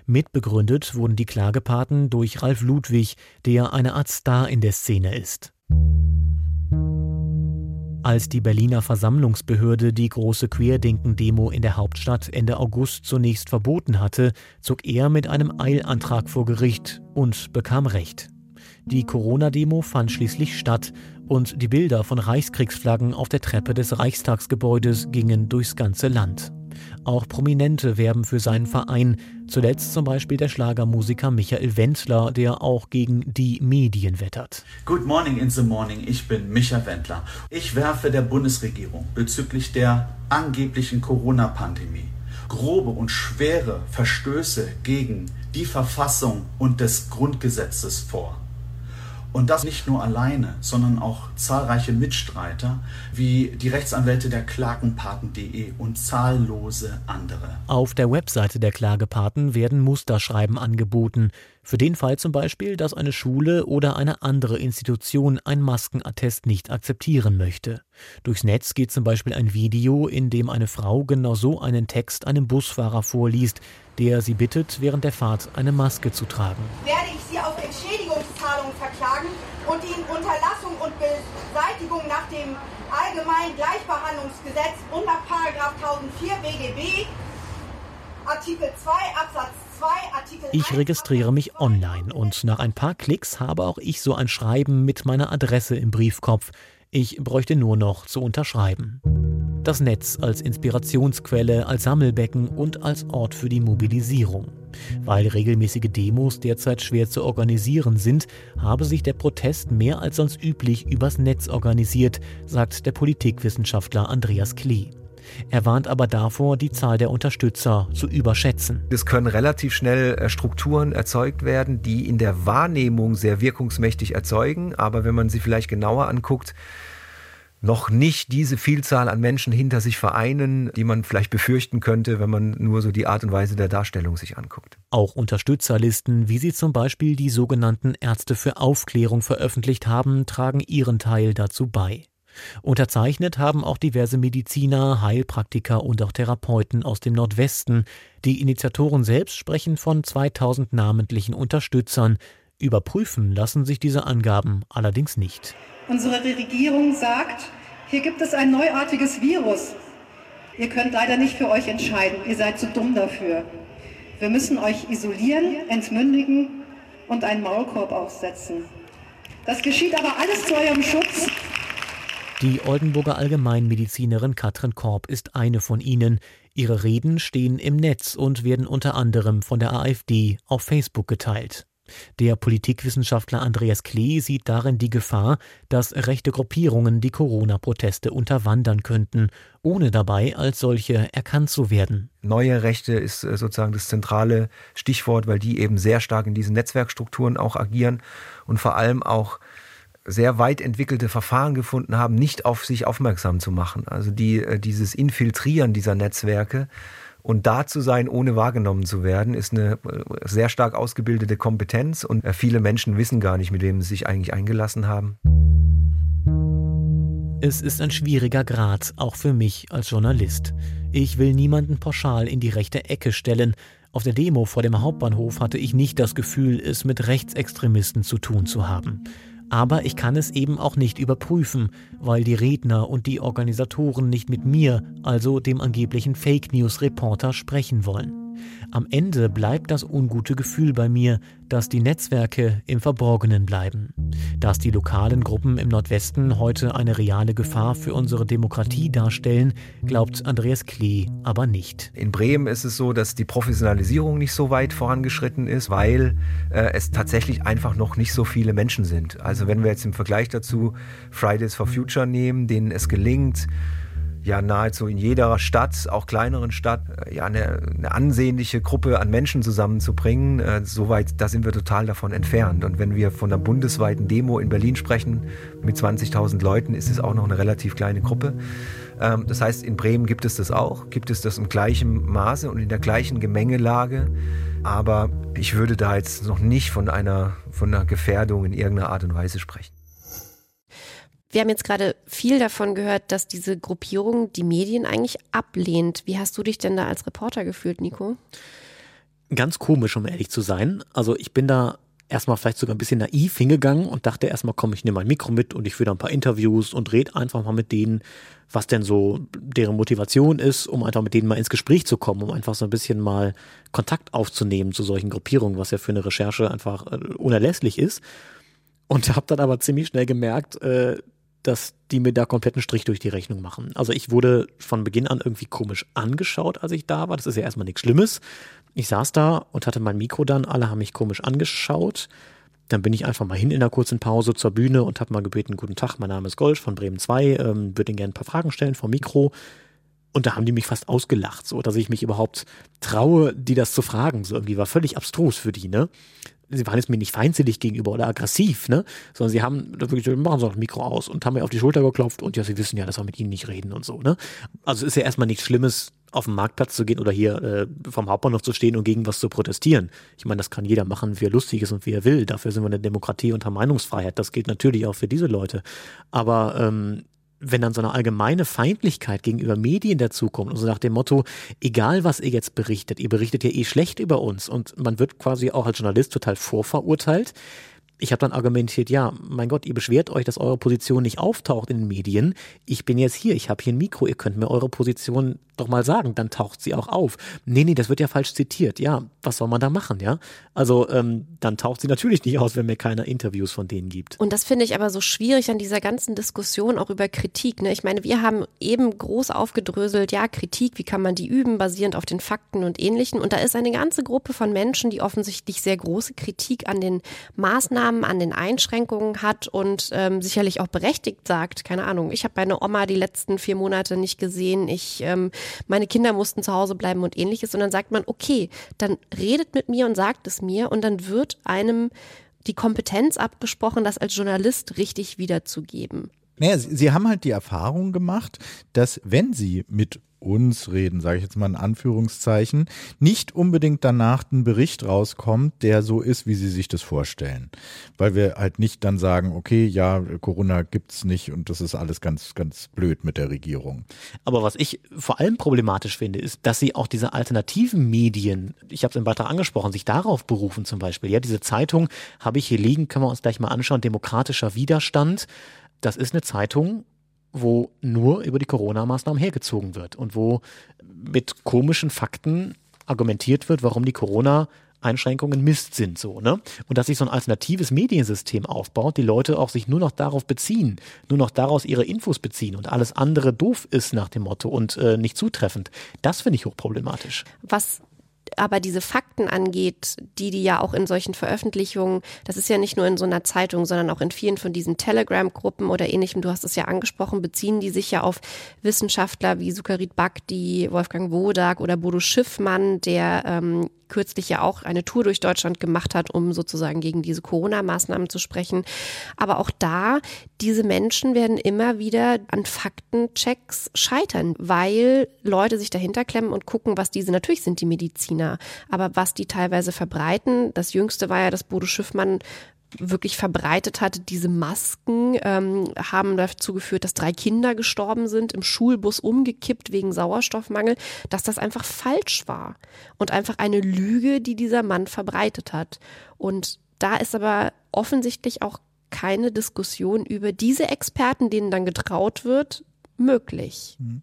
Mitbegründet wurden die Klagepaten durch Ralf Ludwig, der eine Art Star in der Szene ist. Als die Berliner Versammlungsbehörde die große Querdenken-Demo in der Hauptstadt Ende August zunächst verboten hatte, zog er mit einem Eilantrag vor Gericht und bekam Recht. Die Corona-Demo fand schließlich statt und die Bilder von Reichskriegsflaggen auf der Treppe des Reichstagsgebäudes gingen durchs ganze Land. Auch Prominente werben für seinen Verein, zuletzt zum Beispiel der Schlagermusiker Michael Wendler, der auch gegen die Medien wettert. Good morning in the morning, ich bin Michael Wendler. Ich werfe der Bundesregierung bezüglich der angeblichen Corona-Pandemie grobe und schwere Verstöße gegen die Verfassung und des Grundgesetzes vor. Und das nicht nur alleine, sondern auch zahlreiche Mitstreiter wie die Rechtsanwälte der Klagenpaten.de und zahllose andere. Auf der Webseite der Klagepaten werden Musterschreiben angeboten. Für den Fall zum Beispiel, dass eine Schule oder eine andere Institution ein Maskenattest nicht akzeptieren möchte. Durchs Netz geht zum Beispiel ein Video, in dem eine Frau genau so einen Text einem Busfahrer vorliest, der sie bittet, während der Fahrt eine Maske zu tragen. Werde ich Sie auf und Ihnen Unterlassung und Beseitigung nach dem Allgemeinen Gleichbehandlungsgesetz und nach 1004 BGB Artikel 2 Absatz 2 Artikel Ich registriere mich online und nach ein paar Klicks habe auch ich so ein Schreiben mit meiner Adresse im Briefkopf. Ich bräuchte nur noch zu unterschreiben. Das Netz als Inspirationsquelle, als Sammelbecken und als Ort für die Mobilisierung. Weil regelmäßige Demos derzeit schwer zu organisieren sind, habe sich der Protest mehr als sonst üblich übers Netz organisiert, sagt der Politikwissenschaftler Andreas Klee. Er warnt aber davor, die Zahl der Unterstützer zu überschätzen. Es können relativ schnell äh, Strukturen erzeugt werden, die in der Wahrnehmung sehr wirkungsmächtig erzeugen, aber wenn man sie vielleicht genauer anguckt, noch nicht diese Vielzahl an Menschen hinter sich vereinen, die man vielleicht befürchten könnte, wenn man nur so die Art und Weise der Darstellung sich anguckt. Auch Unterstützerlisten, wie sie zum Beispiel die sogenannten Ärzte für Aufklärung veröffentlicht haben, tragen ihren Teil dazu bei. Unterzeichnet haben auch diverse Mediziner, Heilpraktiker und auch Therapeuten aus dem Nordwesten. Die Initiatoren selbst sprechen von 2000 namentlichen Unterstützern. Überprüfen lassen sich diese Angaben allerdings nicht. Unsere Regierung sagt, hier gibt es ein neuartiges Virus. Ihr könnt leider nicht für euch entscheiden. Ihr seid zu dumm dafür. Wir müssen euch isolieren, entmündigen und einen Maulkorb aufsetzen. Das geschieht aber alles zu eurem Schutz. Die Oldenburger Allgemeinmedizinerin Katrin Korb ist eine von ihnen. Ihre Reden stehen im Netz und werden unter anderem von der AfD auf Facebook geteilt. Der Politikwissenschaftler Andreas Klee sieht darin die Gefahr, dass rechte Gruppierungen die Corona-Proteste unterwandern könnten, ohne dabei als solche erkannt zu werden. Neue Rechte ist äh, sozusagen das zentrale Stichwort, weil die eben sehr stark in diesen Netzwerkstrukturen auch agieren und vor allem auch sehr weit entwickelte Verfahren gefunden haben, nicht auf sich aufmerksam zu machen. Also die, äh, dieses Infiltrieren dieser Netzwerke und da zu sein, ohne wahrgenommen zu werden, ist eine äh, sehr stark ausgebildete Kompetenz und äh, viele Menschen wissen gar nicht, mit wem sie sich eigentlich eingelassen haben. Es ist ein schwieriger Grad, auch für mich als Journalist. Ich will niemanden pauschal in die rechte Ecke stellen. Auf der Demo vor dem Hauptbahnhof hatte ich nicht das Gefühl, es mit Rechtsextremisten zu tun zu haben. Aber ich kann es eben auch nicht überprüfen, weil die Redner und die Organisatoren nicht mit mir, also dem angeblichen Fake News Reporter, sprechen wollen. Am Ende bleibt das ungute Gefühl bei mir, dass die Netzwerke im Verborgenen bleiben. Dass die lokalen Gruppen im Nordwesten heute eine reale Gefahr für unsere Demokratie darstellen, glaubt Andreas Klee aber nicht. In Bremen ist es so, dass die Professionalisierung nicht so weit vorangeschritten ist, weil äh, es tatsächlich einfach noch nicht so viele Menschen sind. Also wenn wir jetzt im Vergleich dazu Fridays for Future nehmen, denen es gelingt, ja nahezu in jeder Stadt, auch kleineren Stadt, äh, ja eine, eine ansehnliche Gruppe an Menschen zusammenzubringen. Äh, soweit, da sind wir total davon entfernt. Und wenn wir von einer bundesweiten Demo in Berlin sprechen mit 20.000 Leuten, ist es auch noch eine relativ kleine Gruppe. Ähm, das heißt, in Bremen gibt es das auch, gibt es das im gleichen Maße und in der gleichen Gemengelage. Aber ich würde da jetzt noch nicht von einer, von einer Gefährdung in irgendeiner Art und Weise sprechen. Wir haben jetzt gerade viel davon gehört, dass diese Gruppierung die Medien eigentlich ablehnt. Wie hast du dich denn da als Reporter gefühlt, Nico? Ganz komisch, um ehrlich zu sein. Also ich bin da erstmal vielleicht sogar ein bisschen naiv hingegangen und dachte erstmal, komm, ich nehme mein Mikro mit und ich führe ein paar Interviews und rede einfach mal mit denen, was denn so deren Motivation ist, um einfach mit denen mal ins Gespräch zu kommen, um einfach so ein bisschen mal Kontakt aufzunehmen zu solchen Gruppierungen, was ja für eine Recherche einfach äh, unerlässlich ist. Und habe dann aber ziemlich schnell gemerkt, äh, dass die mir da kompletten Strich durch die Rechnung machen. Also ich wurde von Beginn an irgendwie komisch angeschaut, als ich da war. Das ist ja erstmal nichts Schlimmes. Ich saß da und hatte mein Mikro dann, alle haben mich komisch angeschaut. Dann bin ich einfach mal hin in der kurzen Pause zur Bühne und habe mal gebeten, guten Tag, mein Name ist Golsch von Bremen 2, ähm, würde Ihnen gerne ein paar Fragen stellen vom Mikro. Und da haben die mich fast ausgelacht, so dass ich mich überhaupt traue, die das zu fragen. So irgendwie war völlig abstrus für die, ne? Sie waren jetzt mir nicht feindselig gegenüber oder aggressiv, ne? Sondern sie haben wirklich, machen auch das Mikro aus und haben mir auf die Schulter geklopft und ja, sie wissen ja, dass wir mit ihnen nicht reden und so, ne? Also ist ja erstmal nichts Schlimmes, auf den Marktplatz zu gehen oder hier äh, vom Hauptbahnhof zu stehen und gegen was zu protestieren. Ich meine, das kann jeder machen, wie er lustig ist und wie er will. Dafür sind wir eine Demokratie haben Meinungsfreiheit. Das gilt natürlich auch für diese Leute. Aber ähm, wenn dann so eine allgemeine Feindlichkeit gegenüber Medien dazukommt und so nach dem Motto, egal was ihr jetzt berichtet, ihr berichtet ja eh schlecht über uns und man wird quasi auch als Journalist total vorverurteilt, ich habe dann argumentiert, ja, mein Gott, ihr beschwert euch, dass eure Position nicht auftaucht in den Medien. Ich bin jetzt hier, ich habe hier ein Mikro, ihr könnt mir eure Position doch mal sagen, dann taucht sie auch auf. Nee, nee, das wird ja falsch zitiert. Ja, was soll man da machen, ja? Also ähm, dann taucht sie natürlich nicht aus, wenn mir keiner Interviews von denen gibt. Und das finde ich aber so schwierig an dieser ganzen Diskussion auch über Kritik. Ne? Ich meine, wir haben eben groß aufgedröselt, ja, Kritik, wie kann man die üben, basierend auf den Fakten und Ähnlichem. Und da ist eine ganze Gruppe von Menschen, die offensichtlich sehr große Kritik an den Maßnahmen, an den Einschränkungen hat und ähm, sicherlich auch berechtigt sagt, keine Ahnung, ich habe meine Oma die letzten vier Monate nicht gesehen, ich, ähm, meine Kinder mussten zu Hause bleiben und ähnliches. Und dann sagt man, okay, dann redet mit mir und sagt es mir und dann wird einem die Kompetenz abgesprochen, das als Journalist richtig wiederzugeben. Naja, sie, sie haben halt die Erfahrung gemacht, dass wenn sie mit uns reden, sage ich jetzt mal in Anführungszeichen, nicht unbedingt danach ein Bericht rauskommt, der so ist, wie sie sich das vorstellen. Weil wir halt nicht dann sagen, okay, ja, Corona gibt's nicht und das ist alles ganz, ganz blöd mit der Regierung. Aber was ich vor allem problematisch finde, ist, dass sie auch diese alternativen Medien, ich habe es im Beitrag angesprochen, sich darauf berufen zum Beispiel. Ja, diese Zeitung habe ich hier liegen, können wir uns gleich mal anschauen, demokratischer Widerstand. Das ist eine Zeitung, wo nur über die Corona-Maßnahmen hergezogen wird und wo mit komischen Fakten argumentiert wird, warum die Corona Einschränkungen Mist sind, so, ne? Und dass sich so ein alternatives Mediensystem aufbaut, die Leute auch sich nur noch darauf beziehen, nur noch daraus ihre Infos beziehen und alles andere doof ist nach dem Motto und äh, nicht zutreffend. Das finde ich hochproblematisch. Was aber diese Fakten angeht, die die ja auch in solchen Veröffentlichungen, das ist ja nicht nur in so einer Zeitung, sondern auch in vielen von diesen Telegram-Gruppen oder ähnlichem, du hast es ja angesprochen, beziehen die sich ja auf Wissenschaftler wie Sukarit Bhakti, Wolfgang Wodak oder Bodo Schiffmann, der ähm, kürzlich ja auch eine Tour durch Deutschland gemacht hat, um sozusagen gegen diese Corona-Maßnahmen zu sprechen. Aber auch da, diese Menschen werden immer wieder an Faktenchecks scheitern, weil Leute sich dahinter klemmen und gucken, was diese, natürlich sind die Mediziner, aber was die teilweise verbreiten. Das jüngste war ja, dass Bodo Schiffmann wirklich verbreitet hatte, diese Masken ähm, haben dazu geführt, dass drei Kinder gestorben sind, im Schulbus umgekippt wegen Sauerstoffmangel, dass das einfach falsch war und einfach eine Lüge, die dieser Mann verbreitet hat. Und da ist aber offensichtlich auch keine Diskussion über diese Experten, denen dann getraut wird, möglich. Mhm.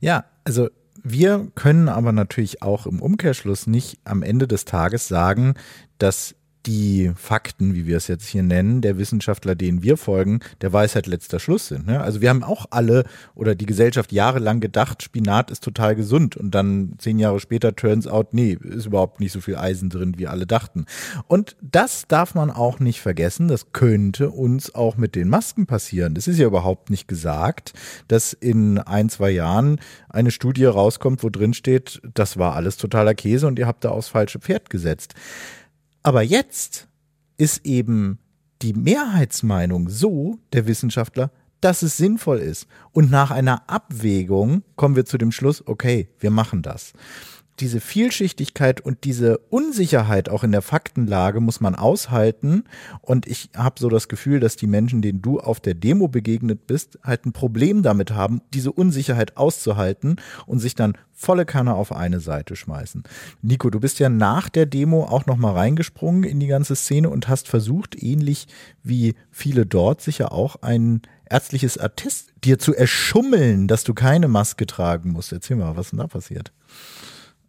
Ja, also wir können aber natürlich auch im Umkehrschluss nicht am Ende des Tages sagen, dass die Fakten, wie wir es jetzt hier nennen, der Wissenschaftler, denen wir folgen, der Weisheit letzter Schluss sind. Ne? Also wir haben auch alle oder die Gesellschaft jahrelang gedacht, Spinat ist total gesund und dann zehn Jahre später turns out, nee, ist überhaupt nicht so viel Eisen drin, wie alle dachten. Und das darf man auch nicht vergessen, das könnte uns auch mit den Masken passieren. Das ist ja überhaupt nicht gesagt, dass in ein, zwei Jahren eine Studie rauskommt, wo drin steht, das war alles totaler Käse und ihr habt da aufs falsche Pferd gesetzt. Aber jetzt ist eben die Mehrheitsmeinung so der Wissenschaftler, dass es sinnvoll ist. Und nach einer Abwägung kommen wir zu dem Schluss, okay, wir machen das. Diese Vielschichtigkeit und diese Unsicherheit auch in der Faktenlage muss man aushalten. Und ich habe so das Gefühl, dass die Menschen, denen du auf der Demo begegnet bist, halt ein Problem damit haben, diese Unsicherheit auszuhalten und sich dann volle Kanne auf eine Seite schmeißen. Nico, du bist ja nach der Demo auch noch mal reingesprungen in die ganze Szene und hast versucht, ähnlich wie viele dort sicher auch ein ärztliches Attest dir zu erschummeln, dass du keine Maske tragen musst. Erzähl mal, was denn da passiert?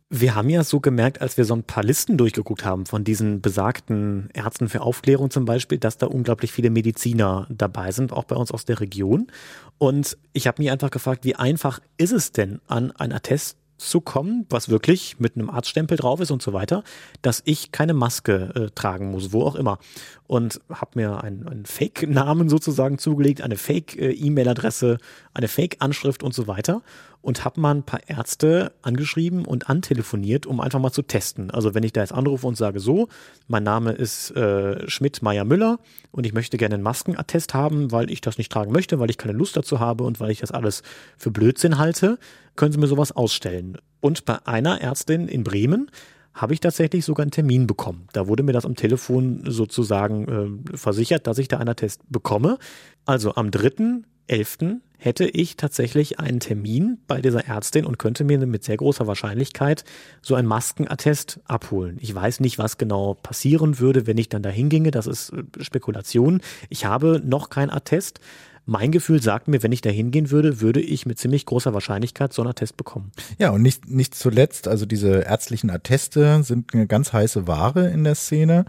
Wir haben ja so gemerkt, als wir so ein paar Listen durchgeguckt haben von diesen besagten Ärzten für Aufklärung zum Beispiel, dass da unglaublich viele Mediziner dabei sind, auch bei uns aus der Region. Und ich habe mich einfach gefragt, wie einfach ist es denn, an ein Attest zu kommen, was wirklich mit einem Arztstempel drauf ist und so weiter, dass ich keine Maske äh, tragen muss, wo auch immer. Und habe mir einen, einen Fake-Namen sozusagen zugelegt, eine Fake-E-Mail-Adresse, eine Fake-Anschrift und so weiter und habe mal ein paar Ärzte angeschrieben und antelefoniert, um einfach mal zu testen. Also wenn ich da jetzt anrufe und sage so, mein Name ist äh, Schmidt Meier Müller und ich möchte gerne einen Maskenattest haben, weil ich das nicht tragen möchte, weil ich keine Lust dazu habe und weil ich das alles für Blödsinn halte, können Sie mir sowas ausstellen. Und bei einer Ärztin in Bremen habe ich tatsächlich sogar einen Termin bekommen. Da wurde mir das am Telefon sozusagen äh, versichert, dass ich da einen Attest bekomme. Also am 3.11 hätte ich tatsächlich einen Termin bei dieser Ärztin und könnte mir mit sehr großer Wahrscheinlichkeit so ein Maskenattest abholen. Ich weiß nicht, was genau passieren würde, wenn ich dann da hinginge. Das ist äh, Spekulation. Ich habe noch kein Attest. Mein Gefühl sagt mir, wenn ich da hingehen würde, würde ich mit ziemlich großer Wahrscheinlichkeit so einen Attest bekommen. Ja, und nicht, nicht zuletzt, also diese ärztlichen Atteste sind eine ganz heiße Ware in der Szene.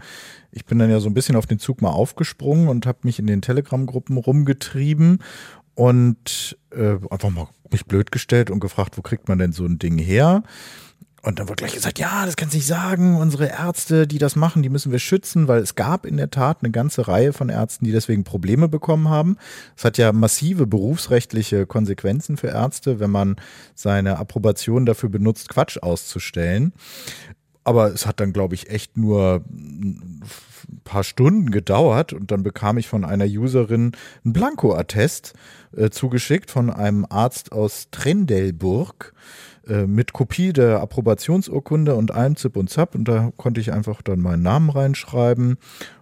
Ich bin dann ja so ein bisschen auf den Zug mal aufgesprungen und habe mich in den Telegram-Gruppen rumgetrieben und äh, einfach mal mich blöd gestellt und gefragt, wo kriegt man denn so ein Ding her? Und dann wird gleich gesagt, ja, das kannst du nicht sagen. Unsere Ärzte, die das machen, die müssen wir schützen, weil es gab in der Tat eine ganze Reihe von Ärzten, die deswegen Probleme bekommen haben. Es hat ja massive berufsrechtliche Konsequenzen für Ärzte, wenn man seine Approbation dafür benutzt, Quatsch auszustellen. Aber es hat dann, glaube ich, echt nur ein paar Stunden gedauert und dann bekam ich von einer Userin ein Blanko-Attest äh, zugeschickt von einem Arzt aus Trendelburg mit Kopie der Approbationsurkunde und allem Zip und Zap und da konnte ich einfach dann meinen Namen reinschreiben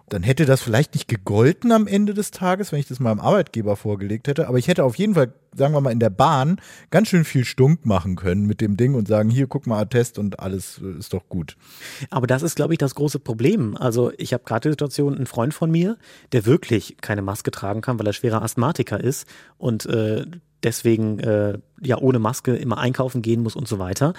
dann hätte das vielleicht nicht gegolten am Ende des Tages, wenn ich das meinem Arbeitgeber vorgelegt hätte. Aber ich hätte auf jeden Fall, sagen wir mal, in der Bahn ganz schön viel Stunk machen können mit dem Ding und sagen, hier, guck mal, Attest und alles äh, ist doch gut. Aber das ist, glaube ich, das große Problem. Also ich habe gerade die Situation, ein Freund von mir, der wirklich keine Maske tragen kann, weil er schwerer Asthmatiker ist und äh, deswegen äh, ja ohne Maske immer einkaufen gehen muss und so weiter.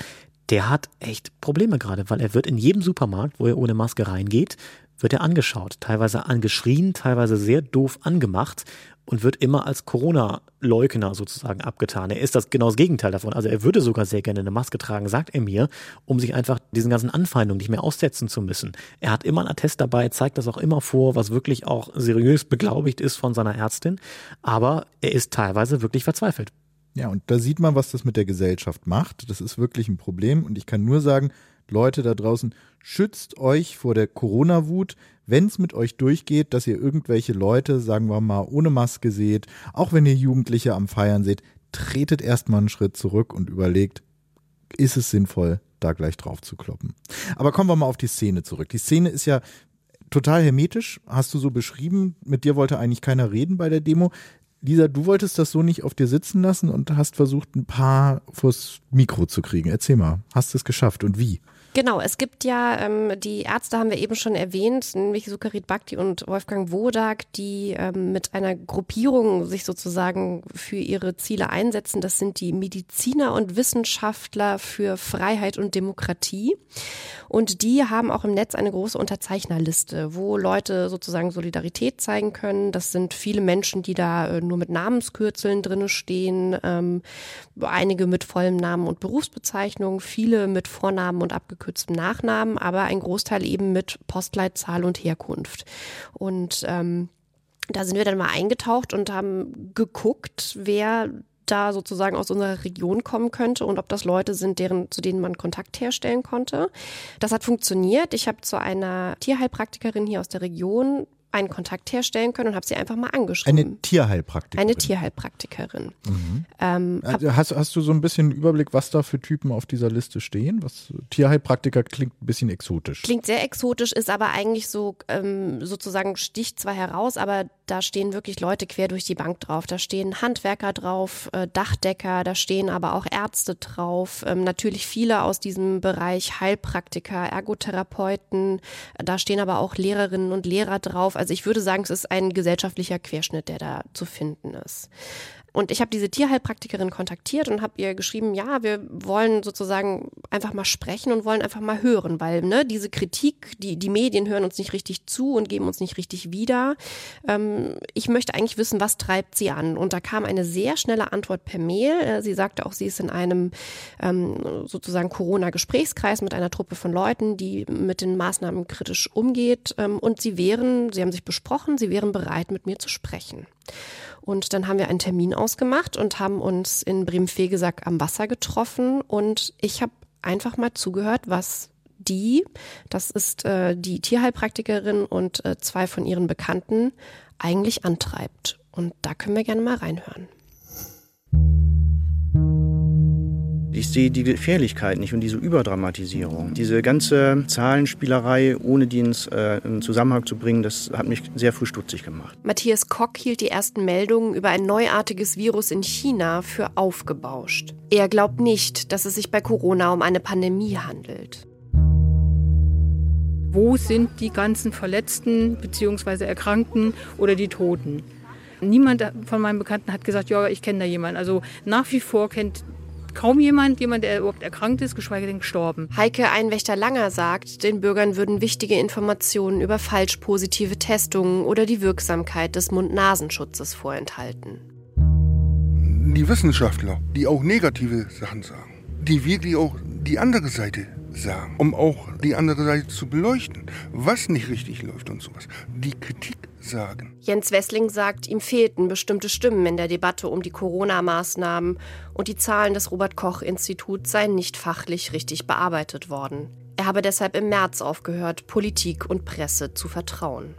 Der hat echt Probleme gerade, weil er wird in jedem Supermarkt, wo er ohne Maske reingeht, wird er angeschaut, teilweise angeschrien, teilweise sehr doof angemacht und wird immer als Corona-Leugner sozusagen abgetan. Er ist das genau das Gegenteil davon. Also er würde sogar sehr gerne eine Maske tragen, sagt er mir, um sich einfach diesen ganzen Anfeindungen nicht mehr aussetzen zu müssen. Er hat immer ein Attest dabei, zeigt das auch immer vor, was wirklich auch seriös beglaubigt ist von seiner Ärztin. Aber er ist teilweise wirklich verzweifelt. Ja, und da sieht man, was das mit der Gesellschaft macht. Das ist wirklich ein Problem. Und ich kann nur sagen, Leute da draußen, schützt euch vor der Corona-Wut, wenn es mit euch durchgeht, dass ihr irgendwelche Leute, sagen wir mal, ohne Maske seht, auch wenn ihr Jugendliche am Feiern seht, tretet erstmal einen Schritt zurück und überlegt, ist es sinnvoll, da gleich drauf zu kloppen. Aber kommen wir mal auf die Szene zurück. Die Szene ist ja total hermetisch, hast du so beschrieben. Mit dir wollte eigentlich keiner reden bei der Demo. Lisa, du wolltest das so nicht auf dir sitzen lassen und hast versucht, ein paar vors Mikro zu kriegen. Erzähl mal, hast du es geschafft und wie? Genau, es gibt ja, ähm, die Ärzte haben wir eben schon erwähnt, nämlich Sukarit Bhakti und Wolfgang Wodak, die ähm, mit einer Gruppierung sich sozusagen für ihre Ziele einsetzen. Das sind die Mediziner und Wissenschaftler für Freiheit und Demokratie. Und die haben auch im Netz eine große Unterzeichnerliste, wo Leute sozusagen Solidarität zeigen können. Das sind viele Menschen, die da äh, nur mit Namenskürzeln drinne stehen, ähm, einige mit vollem Namen und Berufsbezeichnung, viele mit Vornamen und abgekürztem Nachnamen, aber ein Großteil eben mit Postleitzahl und Herkunft. Und ähm, da sind wir dann mal eingetaucht und haben geguckt, wer da sozusagen aus unserer Region kommen könnte und ob das Leute sind, deren, zu denen man Kontakt herstellen konnte. Das hat funktioniert. Ich habe zu einer Tierheilpraktikerin hier aus der Region einen Kontakt herstellen können und habe sie einfach mal angeschrieben. Eine Tierheilpraktikerin. Eine Tierheilpraktikerin. Mhm. Ähm, äh, hast, hast du so ein bisschen Überblick, was da für Typen auf dieser Liste stehen? Was Tierheilpraktiker klingt ein bisschen exotisch. Klingt sehr exotisch, ist aber eigentlich so ähm, sozusagen sticht zwar heraus, aber da stehen wirklich Leute quer durch die Bank drauf. Da stehen Handwerker drauf, äh, Dachdecker, da stehen aber auch Ärzte drauf. Ähm, natürlich viele aus diesem Bereich Heilpraktiker, Ergotherapeuten. Da stehen aber auch Lehrerinnen und Lehrer drauf. Also ich würde sagen, es ist ein gesellschaftlicher Querschnitt, der da zu finden ist. Und ich habe diese Tierheilpraktikerin kontaktiert und habe ihr geschrieben, ja, wir wollen sozusagen einfach mal sprechen und wollen einfach mal hören, weil ne, diese Kritik, die, die Medien hören uns nicht richtig zu und geben uns nicht richtig wieder. Ähm, ich möchte eigentlich wissen, was treibt sie an? Und da kam eine sehr schnelle Antwort per Mail. Äh, sie sagte auch, sie ist in einem ähm, sozusagen Corona-Gesprächskreis mit einer Truppe von Leuten, die mit den Maßnahmen kritisch umgeht. Ähm, und sie wären, sie haben sich besprochen, sie wären bereit, mit mir zu sprechen. Und dann haben wir einen Termin ausgemacht und haben uns in Bremen-Fegesack am Wasser getroffen. Und ich habe einfach mal zugehört, was die, das ist äh, die Tierheilpraktikerin und äh, zwei von ihren Bekannten, eigentlich antreibt. Und da können wir gerne mal reinhören. Ich sehe die Gefährlichkeit nicht und diese Überdramatisierung. Diese ganze Zahlenspielerei, ohne die ins äh, in Zusammenhang zu bringen, das hat mich sehr früh stutzig gemacht. Matthias Kock hielt die ersten Meldungen über ein neuartiges Virus in China für aufgebauscht. Er glaubt nicht, dass es sich bei Corona um eine Pandemie handelt. Wo sind die ganzen Verletzten bzw. Erkrankten oder die Toten? Niemand von meinen Bekannten hat gesagt, ja, ich kenne da jemanden. Also nach wie vor kennt kaum jemand, jemand, der überhaupt erkrankt ist, geschweige denn gestorben. Heike Einwächter-Langer sagt, den Bürgern würden wichtige Informationen über falsch positive Testungen oder die Wirksamkeit des Mund-Nasenschutzes vorenthalten. Die Wissenschaftler, die auch negative Sachen sagen, die wirklich auch die andere Seite sagen, um auch die andere Seite zu beleuchten, was nicht richtig läuft und sowas. Die Kritik sagen. Jens Wessling sagt, ihm fehlten bestimmte Stimmen in der Debatte um die Corona-Maßnahmen und die Zahlen des Robert-Koch-Instituts seien nicht fachlich richtig bearbeitet worden. Er habe deshalb im März aufgehört, Politik und Presse zu vertrauen.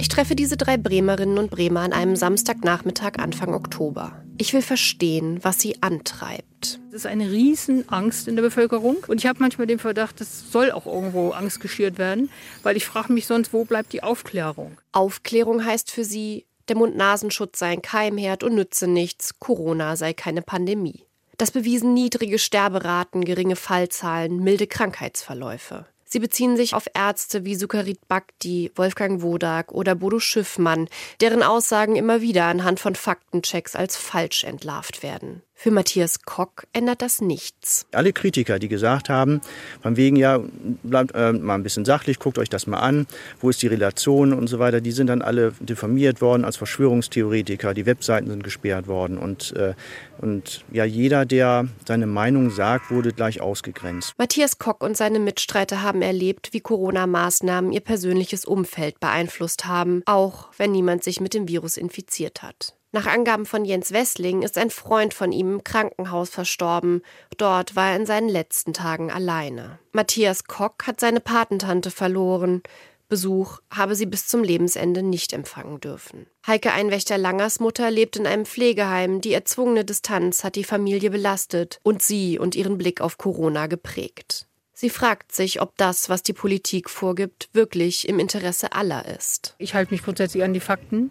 Ich treffe diese drei Bremerinnen und Bremer an einem Samstagnachmittag Anfang Oktober. Ich will verstehen, was sie antreibt. Es ist eine Riesenangst in der Bevölkerung und ich habe manchmal den Verdacht, es soll auch irgendwo Angst geschürt werden, weil ich frage mich sonst, wo bleibt die Aufklärung? Aufklärung heißt für sie, der Mund-Nasenschutz sei ein Keimherd und nütze nichts, Corona sei keine Pandemie. Das bewiesen niedrige Sterberaten, geringe Fallzahlen, milde Krankheitsverläufe. Sie beziehen sich auf Ärzte wie Sukarit Bhakti, Wolfgang Wodak oder Bodo Schiffmann, deren Aussagen immer wieder anhand von Faktenchecks als falsch entlarvt werden. Für Matthias Kock ändert das nichts. Alle Kritiker, die gesagt haben, von wegen ja, bleibt äh, mal ein bisschen sachlich, guckt euch das mal an, wo ist die Relation und so weiter, die sind dann alle diffamiert worden als Verschwörungstheoretiker, die Webseiten sind gesperrt worden und, äh, und ja, jeder, der seine Meinung sagt, wurde gleich ausgegrenzt. Matthias Kock und seine Mitstreiter haben erlebt, wie Corona-Maßnahmen ihr persönliches Umfeld beeinflusst haben, auch wenn niemand sich mit dem Virus infiziert hat. Nach Angaben von Jens Wessling ist ein Freund von ihm im Krankenhaus verstorben. Dort war er in seinen letzten Tagen alleine. Matthias Kock hat seine Patentante verloren. Besuch habe sie bis zum Lebensende nicht empfangen dürfen. Heike Einwächter Langers Mutter lebt in einem Pflegeheim. Die erzwungene Distanz hat die Familie belastet und sie und ihren Blick auf Corona geprägt. Sie fragt sich, ob das, was die Politik vorgibt, wirklich im Interesse aller ist. Ich halte mich grundsätzlich an die Fakten.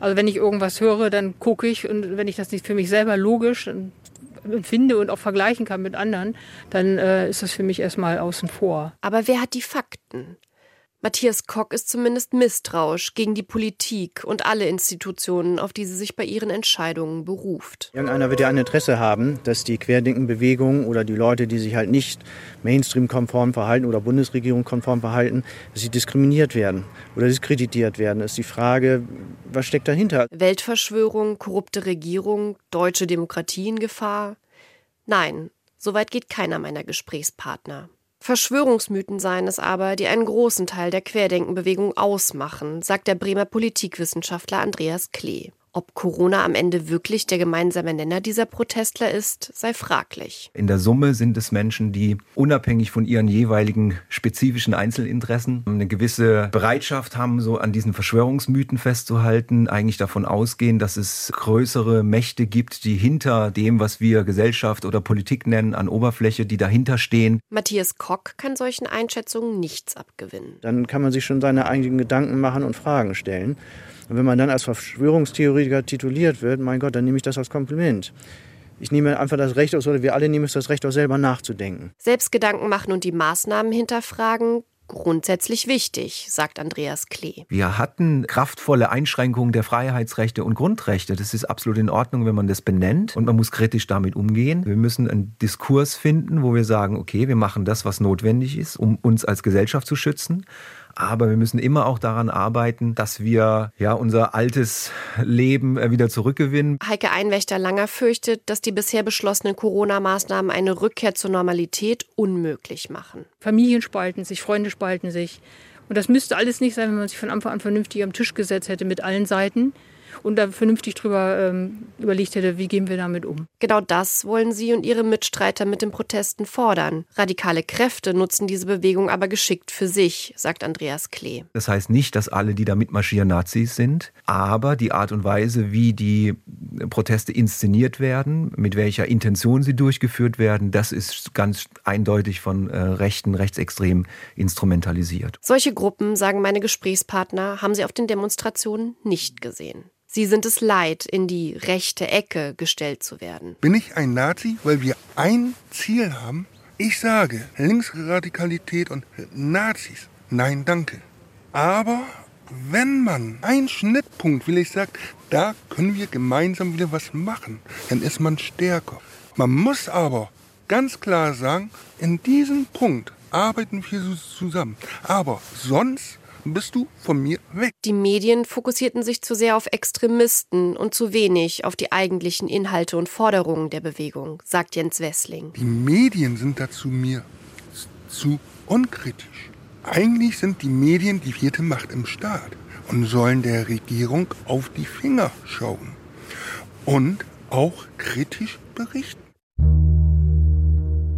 Also wenn ich irgendwas höre, dann gucke ich und wenn ich das nicht für mich selber logisch empfinde und auch vergleichen kann mit anderen, dann äh, ist das für mich erstmal außen vor. Aber wer hat die Fakten? Matthias Kock ist zumindest misstrauisch gegen die Politik und alle Institutionen, auf die sie sich bei ihren Entscheidungen beruft. Irgendeiner wird ja ein Interesse haben, dass die Querdenkenbewegung oder die Leute, die sich halt nicht Mainstream-konform verhalten oder Bundesregierung-konform verhalten, dass sie diskriminiert werden oder diskreditiert werden. Das ist die Frage, was steckt dahinter? Weltverschwörung, korrupte Regierung, deutsche Demokratie in Gefahr? Nein, soweit geht keiner meiner Gesprächspartner. Verschwörungsmythen seien es aber, die einen großen Teil der Querdenkenbewegung ausmachen, sagt der Bremer Politikwissenschaftler Andreas Klee. Ob Corona am Ende wirklich der gemeinsame Nenner dieser Protestler ist, sei fraglich. In der Summe sind es Menschen, die unabhängig von ihren jeweiligen spezifischen Einzelinteressen eine gewisse Bereitschaft haben, so an diesen Verschwörungsmythen festzuhalten, eigentlich davon ausgehen, dass es größere Mächte gibt, die hinter dem, was wir Gesellschaft oder Politik nennen, an Oberfläche, die dahinter stehen. Matthias Kock kann solchen Einschätzungen nichts abgewinnen. Dann kann man sich schon seine eigenen Gedanken machen und Fragen stellen. Und wenn man dann als Verschwörungstheoretiker tituliert wird, mein Gott, dann nehme ich das als Kompliment. Ich nehme einfach das Recht aus, oder wir alle nehmen es das Recht aus, selber nachzudenken. Selbst Gedanken machen und die Maßnahmen hinterfragen, grundsätzlich wichtig, sagt Andreas Klee. Wir hatten kraftvolle Einschränkungen der Freiheitsrechte und Grundrechte. Das ist absolut in Ordnung, wenn man das benennt und man muss kritisch damit umgehen. Wir müssen einen Diskurs finden, wo wir sagen, okay, wir machen das, was notwendig ist, um uns als Gesellschaft zu schützen. Aber wir müssen immer auch daran arbeiten, dass wir ja unser altes Leben äh, wieder zurückgewinnen. Heike Einwächter-Langer fürchtet, dass die bisher beschlossenen Corona-Maßnahmen eine Rückkehr zur Normalität unmöglich machen. Familien spalten sich, Freunde spalten sich. Und das müsste alles nicht sein, wenn man sich von Anfang an vernünftig am Tisch gesetzt hätte mit allen Seiten und da vernünftig drüber ähm, überlegt hätte, wie gehen wir damit um. Genau das wollen sie und ihre Mitstreiter mit den Protesten fordern. Radikale Kräfte nutzen diese Bewegung aber geschickt für sich, sagt Andreas Klee. Das heißt nicht, dass alle, die da mitmarschieren, Nazis sind, aber die Art und Weise, wie die Proteste inszeniert werden, mit welcher Intention sie durchgeführt werden, das ist ganz eindeutig von äh, Rechten, Rechtsextremen instrumentalisiert. Solche Gruppen, sagen meine Gesprächspartner, haben sie auf den Demonstrationen nicht gesehen. Sie sind es leid, in die rechte Ecke gestellt zu werden. Bin ich ein Nazi, weil wir ein Ziel haben? Ich sage Linksradikalität und Nazis. Nein, danke. Aber wenn man einen Schnittpunkt, will ich sagen, da können wir gemeinsam wieder was machen, dann ist man stärker. Man muss aber ganz klar sagen, in diesem Punkt arbeiten wir zusammen. Aber sonst bist du von mir weg. Die Medien fokussierten sich zu sehr auf Extremisten und zu wenig auf die eigentlichen Inhalte und Forderungen der Bewegung, sagt Jens Wessling. Die Medien sind dazu mir zu unkritisch. Eigentlich sind die Medien die vierte Macht im Staat und sollen der Regierung auf die Finger schauen und auch kritisch berichten.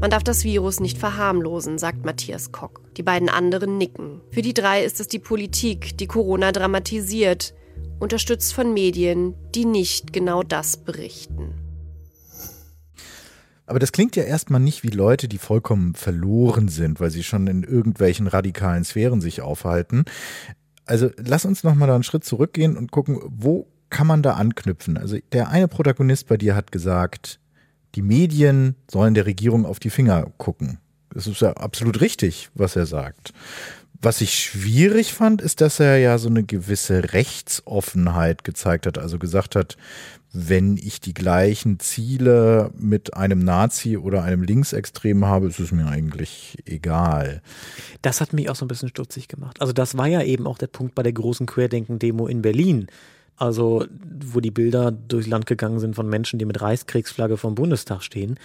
Man darf das Virus nicht verharmlosen, sagt Matthias Kock. Die beiden anderen nicken. Für die drei ist es die Politik, die Corona dramatisiert, unterstützt von Medien, die nicht genau das berichten. Aber das klingt ja erstmal nicht wie Leute, die vollkommen verloren sind, weil sie schon in irgendwelchen radikalen Sphären sich aufhalten. Also lass uns nochmal da einen Schritt zurückgehen und gucken, wo kann man da anknüpfen? Also der eine Protagonist bei dir hat gesagt, die Medien sollen der Regierung auf die Finger gucken. Das ist ja absolut richtig, was er sagt. Was ich schwierig fand, ist, dass er ja so eine gewisse Rechtsoffenheit gezeigt hat. Also gesagt hat, wenn ich die gleichen Ziele mit einem Nazi oder einem Linksextremen habe, ist es mir eigentlich egal. Das hat mich auch so ein bisschen stutzig gemacht. Also das war ja eben auch der Punkt bei der großen Querdenken-Demo in Berlin. Also, wo die Bilder durchs Land gegangen sind von Menschen, die mit Reichskriegsflagge vom Bundestag stehen.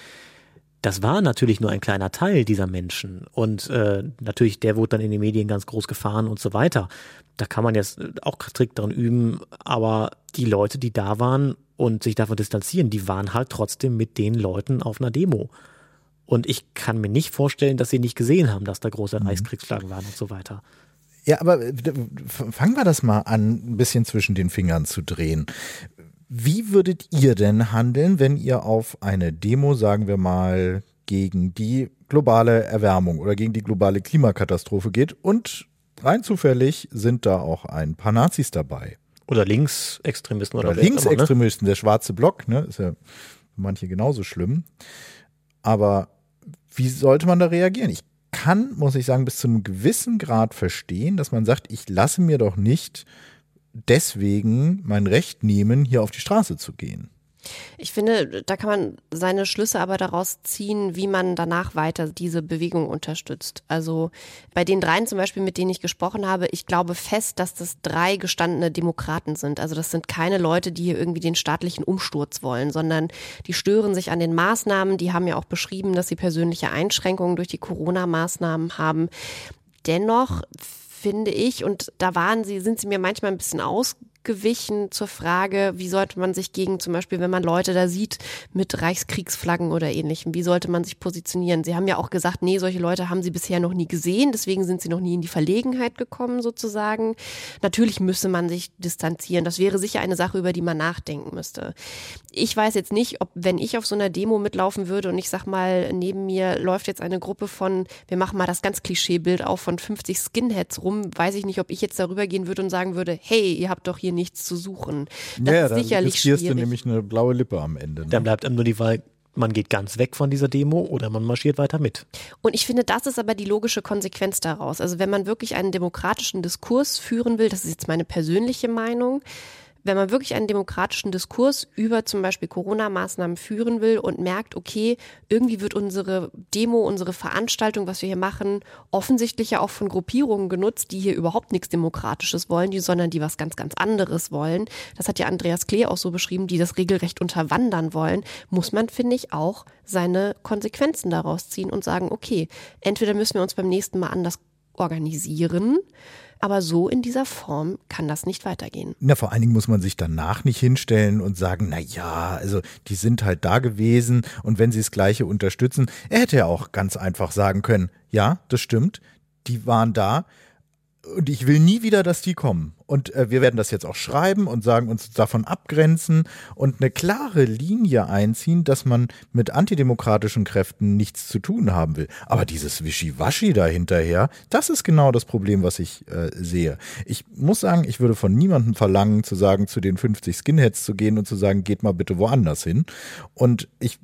Das war natürlich nur ein kleiner Teil dieser Menschen. Und äh, natürlich, der wurde dann in den Medien ganz groß gefahren und so weiter. Da kann man jetzt auch Trick dran üben. Aber die Leute, die da waren und sich davon distanzieren, die waren halt trotzdem mit den Leuten auf einer Demo. Und ich kann mir nicht vorstellen, dass sie nicht gesehen haben, dass da große mhm. Reichskriegsflaggen waren und so weiter. Ja, aber fangen wir das mal an, ein bisschen zwischen den Fingern zu drehen. Wie würdet ihr denn handeln, wenn ihr auf eine Demo, sagen wir mal, gegen die globale Erwärmung oder gegen die globale Klimakatastrophe geht und rein zufällig sind da auch ein paar Nazis dabei? Oder Linksextremisten oder, oder Linksextremisten, ne? der schwarze Block, ne, ist ja für manche genauso schlimm. Aber wie sollte man da reagieren? Ich kann, muss ich sagen, bis zu einem gewissen Grad verstehen, dass man sagt, ich lasse mir doch nicht deswegen mein Recht nehmen, hier auf die Straße zu gehen. Ich finde, da kann man seine Schlüsse aber daraus ziehen, wie man danach weiter diese Bewegung unterstützt. Also bei den dreien zum Beispiel, mit denen ich gesprochen habe, ich glaube fest, dass das drei gestandene Demokraten sind. Also das sind keine Leute, die hier irgendwie den staatlichen Umsturz wollen, sondern die stören sich an den Maßnahmen. Die haben ja auch beschrieben, dass sie persönliche Einschränkungen durch die Corona-Maßnahmen haben. Dennoch finde ich, und da waren sie, sind sie mir manchmal ein bisschen aus abgewichen zur Frage, wie sollte man sich gegen zum Beispiel, wenn man Leute da sieht mit Reichskriegsflaggen oder ähnlichem, wie sollte man sich positionieren? Sie haben ja auch gesagt, nee, solche Leute haben sie bisher noch nie gesehen, deswegen sind sie noch nie in die Verlegenheit gekommen sozusagen. Natürlich müsse man sich distanzieren. Das wäre sicher eine Sache, über die man nachdenken müsste. Ich weiß jetzt nicht, ob wenn ich auf so einer Demo mitlaufen würde und ich sag mal, neben mir läuft jetzt eine Gruppe von, wir machen mal das ganz Klischeebild auf von 50 Skinheads rum, weiß ich nicht, ob ich jetzt darüber gehen würde und sagen würde, hey, ihr habt doch hier nichts zu suchen. Das ja, ist dann sicherlich riskierst schwierig. du nämlich eine blaue Lippe am Ende. Ne? Dann bleibt einem nur die Wahl, man geht ganz weg von dieser Demo oder man marschiert weiter mit. Und ich finde, das ist aber die logische Konsequenz daraus. Also wenn man wirklich einen demokratischen Diskurs führen will, das ist jetzt meine persönliche Meinung, wenn man wirklich einen demokratischen Diskurs über zum Beispiel Corona-Maßnahmen führen will und merkt, okay, irgendwie wird unsere Demo, unsere Veranstaltung, was wir hier machen, offensichtlich ja auch von Gruppierungen genutzt, die hier überhaupt nichts Demokratisches wollen, die, sondern die was ganz, ganz anderes wollen. Das hat ja Andreas Klee auch so beschrieben, die das regelrecht unterwandern wollen, muss man, finde ich, auch seine Konsequenzen daraus ziehen und sagen, okay, entweder müssen wir uns beim nächsten Mal anders organisieren, aber so in dieser Form kann das nicht weitergehen. Na, vor allen Dingen muss man sich danach nicht hinstellen und sagen, na ja, also die sind halt da gewesen und wenn sie das Gleiche unterstützen, er hätte ja auch ganz einfach sagen können, ja, das stimmt, die waren da und ich will nie wieder, dass die kommen. Und äh, wir werden das jetzt auch schreiben und sagen uns davon abgrenzen und eine klare Linie einziehen, dass man mit antidemokratischen Kräften nichts zu tun haben will. Aber dieses Wischiwaschi dahinterher, das ist genau das Problem, was ich äh, sehe. Ich muss sagen, ich würde von niemandem verlangen, zu sagen, zu den 50 Skinheads zu gehen und zu sagen, geht mal bitte woanders hin. Und ich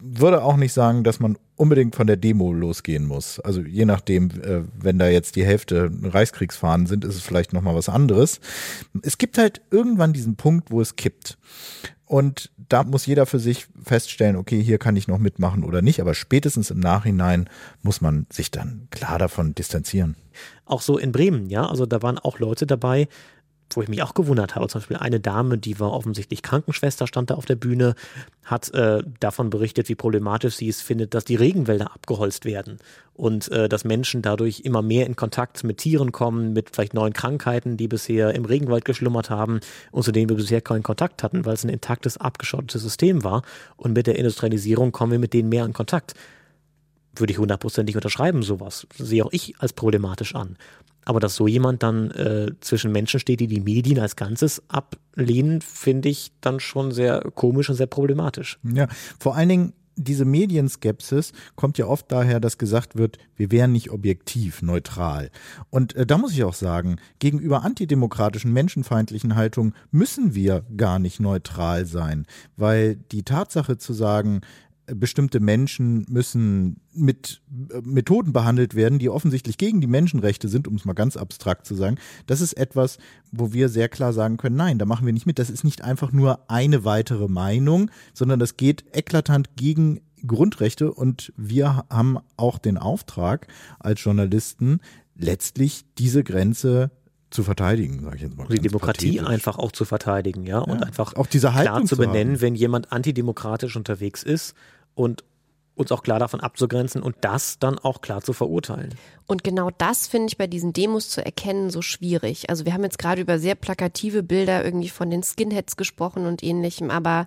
würde auch nicht sagen, dass man unbedingt von der Demo losgehen muss. Also je nachdem, äh, wenn da jetzt die Hälfte Reichskriegsfahnen sind, ist es vielleicht noch mal was anderes. Es gibt halt irgendwann diesen Punkt, wo es kippt. Und da muss jeder für sich feststellen, okay, hier kann ich noch mitmachen oder nicht. Aber spätestens im Nachhinein muss man sich dann klar davon distanzieren. Auch so in Bremen, ja. Also da waren auch Leute dabei, wo ich mich auch gewundert habe. Zum Beispiel eine Dame, die war offensichtlich Krankenschwester, stand da auf der Bühne, hat äh, davon berichtet, wie problematisch sie es findet, dass die Regenwälder abgeholzt werden und äh, dass Menschen dadurch immer mehr in Kontakt mit Tieren kommen, mit vielleicht neuen Krankheiten, die bisher im Regenwald geschlummert haben und zu denen wir bisher keinen Kontakt hatten, weil es ein intaktes, abgeschottetes System war. Und mit der Industrialisierung kommen wir mit denen mehr in Kontakt würde ich hundertprozentig unterschreiben, sowas. Sehe auch ich als problematisch an. Aber dass so jemand dann äh, zwischen Menschen steht, die die Medien als Ganzes ablehnen, finde ich dann schon sehr komisch und sehr problematisch. Ja, vor allen Dingen diese Medienskepsis kommt ja oft daher, dass gesagt wird, wir wären nicht objektiv, neutral. Und äh, da muss ich auch sagen, gegenüber antidemokratischen, menschenfeindlichen Haltungen müssen wir gar nicht neutral sein, weil die Tatsache zu sagen, bestimmte Menschen müssen mit äh, Methoden behandelt werden, die offensichtlich gegen die Menschenrechte sind, um es mal ganz abstrakt zu sagen. Das ist etwas, wo wir sehr klar sagen können, nein, da machen wir nicht mit. Das ist nicht einfach nur eine weitere Meinung, sondern das geht eklatant gegen Grundrechte und wir haben auch den Auftrag als Journalisten, letztlich diese Grenze zu verteidigen, sage ich jetzt mal. Die Demokratie pathetisch. einfach auch zu verteidigen, ja, und Ja, einfach auch diese Haltung klar zu zu haben. benennen, wenn jemand antidemokratisch unterwegs ist und uns auch klar davon abzugrenzen und das dann auch klar zu verurteilen. Und genau das finde ich bei diesen Demos zu erkennen so schwierig. Also wir haben jetzt gerade über sehr plakative Bilder irgendwie von den Skinheads gesprochen und ähnlichem, aber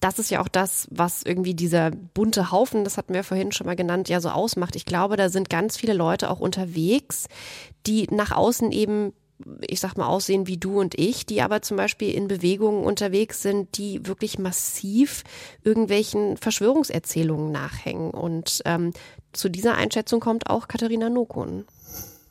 das ist ja auch das, was irgendwie dieser bunte Haufen, das hatten wir vorhin schon mal genannt, ja so ausmacht. Ich glaube, da sind ganz viele Leute auch unterwegs, die nach außen eben ich sag mal, aussehen wie du und ich, die aber zum Beispiel in Bewegungen unterwegs sind, die wirklich massiv irgendwelchen Verschwörungserzählungen nachhängen. Und ähm, zu dieser Einschätzung kommt auch Katharina Nokun.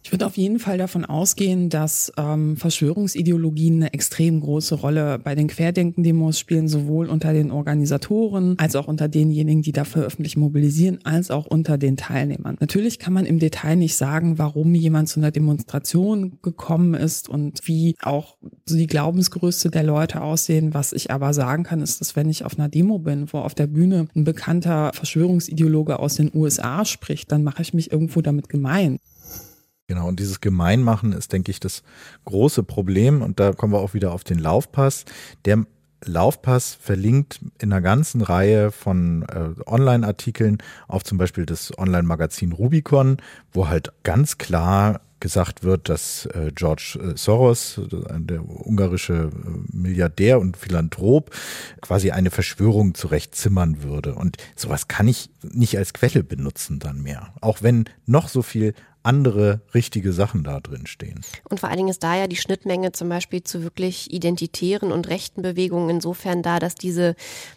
Ich würde auf jeden Fall davon ausgehen, dass ähm, Verschwörungsideologien eine extrem große Rolle bei den Querdenken-Demos spielen, sowohl unter den Organisatoren als auch unter denjenigen, die dafür öffentlich mobilisieren, als auch unter den Teilnehmern. Natürlich kann man im Detail nicht sagen, warum jemand zu einer Demonstration gekommen ist und wie auch so die Glaubensgerüste der Leute aussehen. Was ich aber sagen kann, ist, dass wenn ich auf einer Demo bin, wo auf der Bühne ein bekannter Verschwörungsideologe aus den USA spricht, dann mache ich mich irgendwo damit gemein. Genau, und dieses Gemeinmachen ist, denke ich, das große Problem. Und da kommen wir auch wieder auf den Laufpass. Der Laufpass verlinkt in einer ganzen Reihe von äh, Online-Artikeln auf zum Beispiel das Online-Magazin Rubicon, wo halt ganz klar gesagt wird, dass äh, George äh, Soros, der ungarische Milliardär und Philanthrop, quasi eine Verschwörung zurechtzimmern würde. Und sowas kann ich nicht als Quelle benutzen dann mehr. Auch wenn noch so viel andere richtige Sachen da drin stehen. Und vor allen Dingen ist da ja die Schnittmenge zum Beispiel zu wirklich identitären und rechten Bewegungen insofern da, dass diese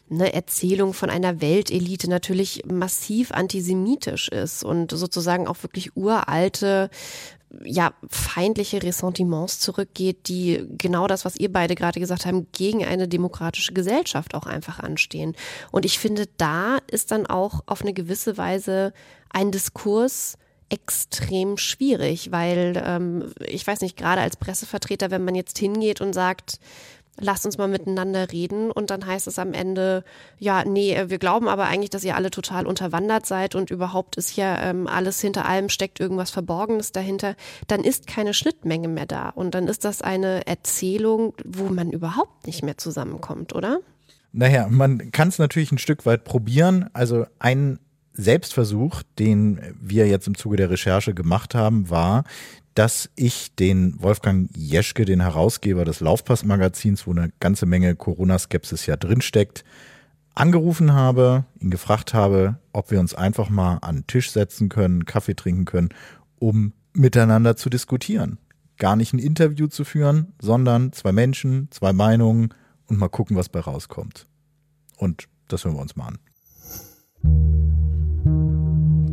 ne, Erzählung von einer Weltelite natürlich massiv antisemitisch ist und sozusagen auch wirklich uralte ja, feindliche Ressentiments zurückgeht, die genau das, was ihr beide gerade gesagt haben, gegen eine demokratische Gesellschaft auch einfach anstehen. Und ich finde, da ist dann auch auf eine gewisse Weise ein Diskurs, extrem schwierig, weil ähm, ich weiß nicht, gerade als Pressevertreter, wenn man jetzt hingeht und sagt, lasst uns mal miteinander reden und dann heißt es am Ende, ja, nee, wir glauben aber eigentlich, dass ihr alle total unterwandert seid und überhaupt ist ja ähm, alles hinter allem steckt irgendwas Verborgenes dahinter, dann ist keine Schnittmenge mehr da und dann ist das eine Erzählung, wo man überhaupt nicht mehr zusammenkommt, oder? Naja, man kann es natürlich ein Stück weit probieren. Also ein Selbstversuch, den wir jetzt im Zuge der Recherche gemacht haben, war, dass ich den Wolfgang Jeschke, den Herausgeber des Laufpass-Magazins, wo eine ganze Menge Corona-Skepsis ja drinsteckt, angerufen habe, ihn gefragt habe, ob wir uns einfach mal an den Tisch setzen können, Kaffee trinken können, um miteinander zu diskutieren. Gar nicht ein Interview zu führen, sondern zwei Menschen, zwei Meinungen und mal gucken, was bei rauskommt. Und das hören wir uns mal an.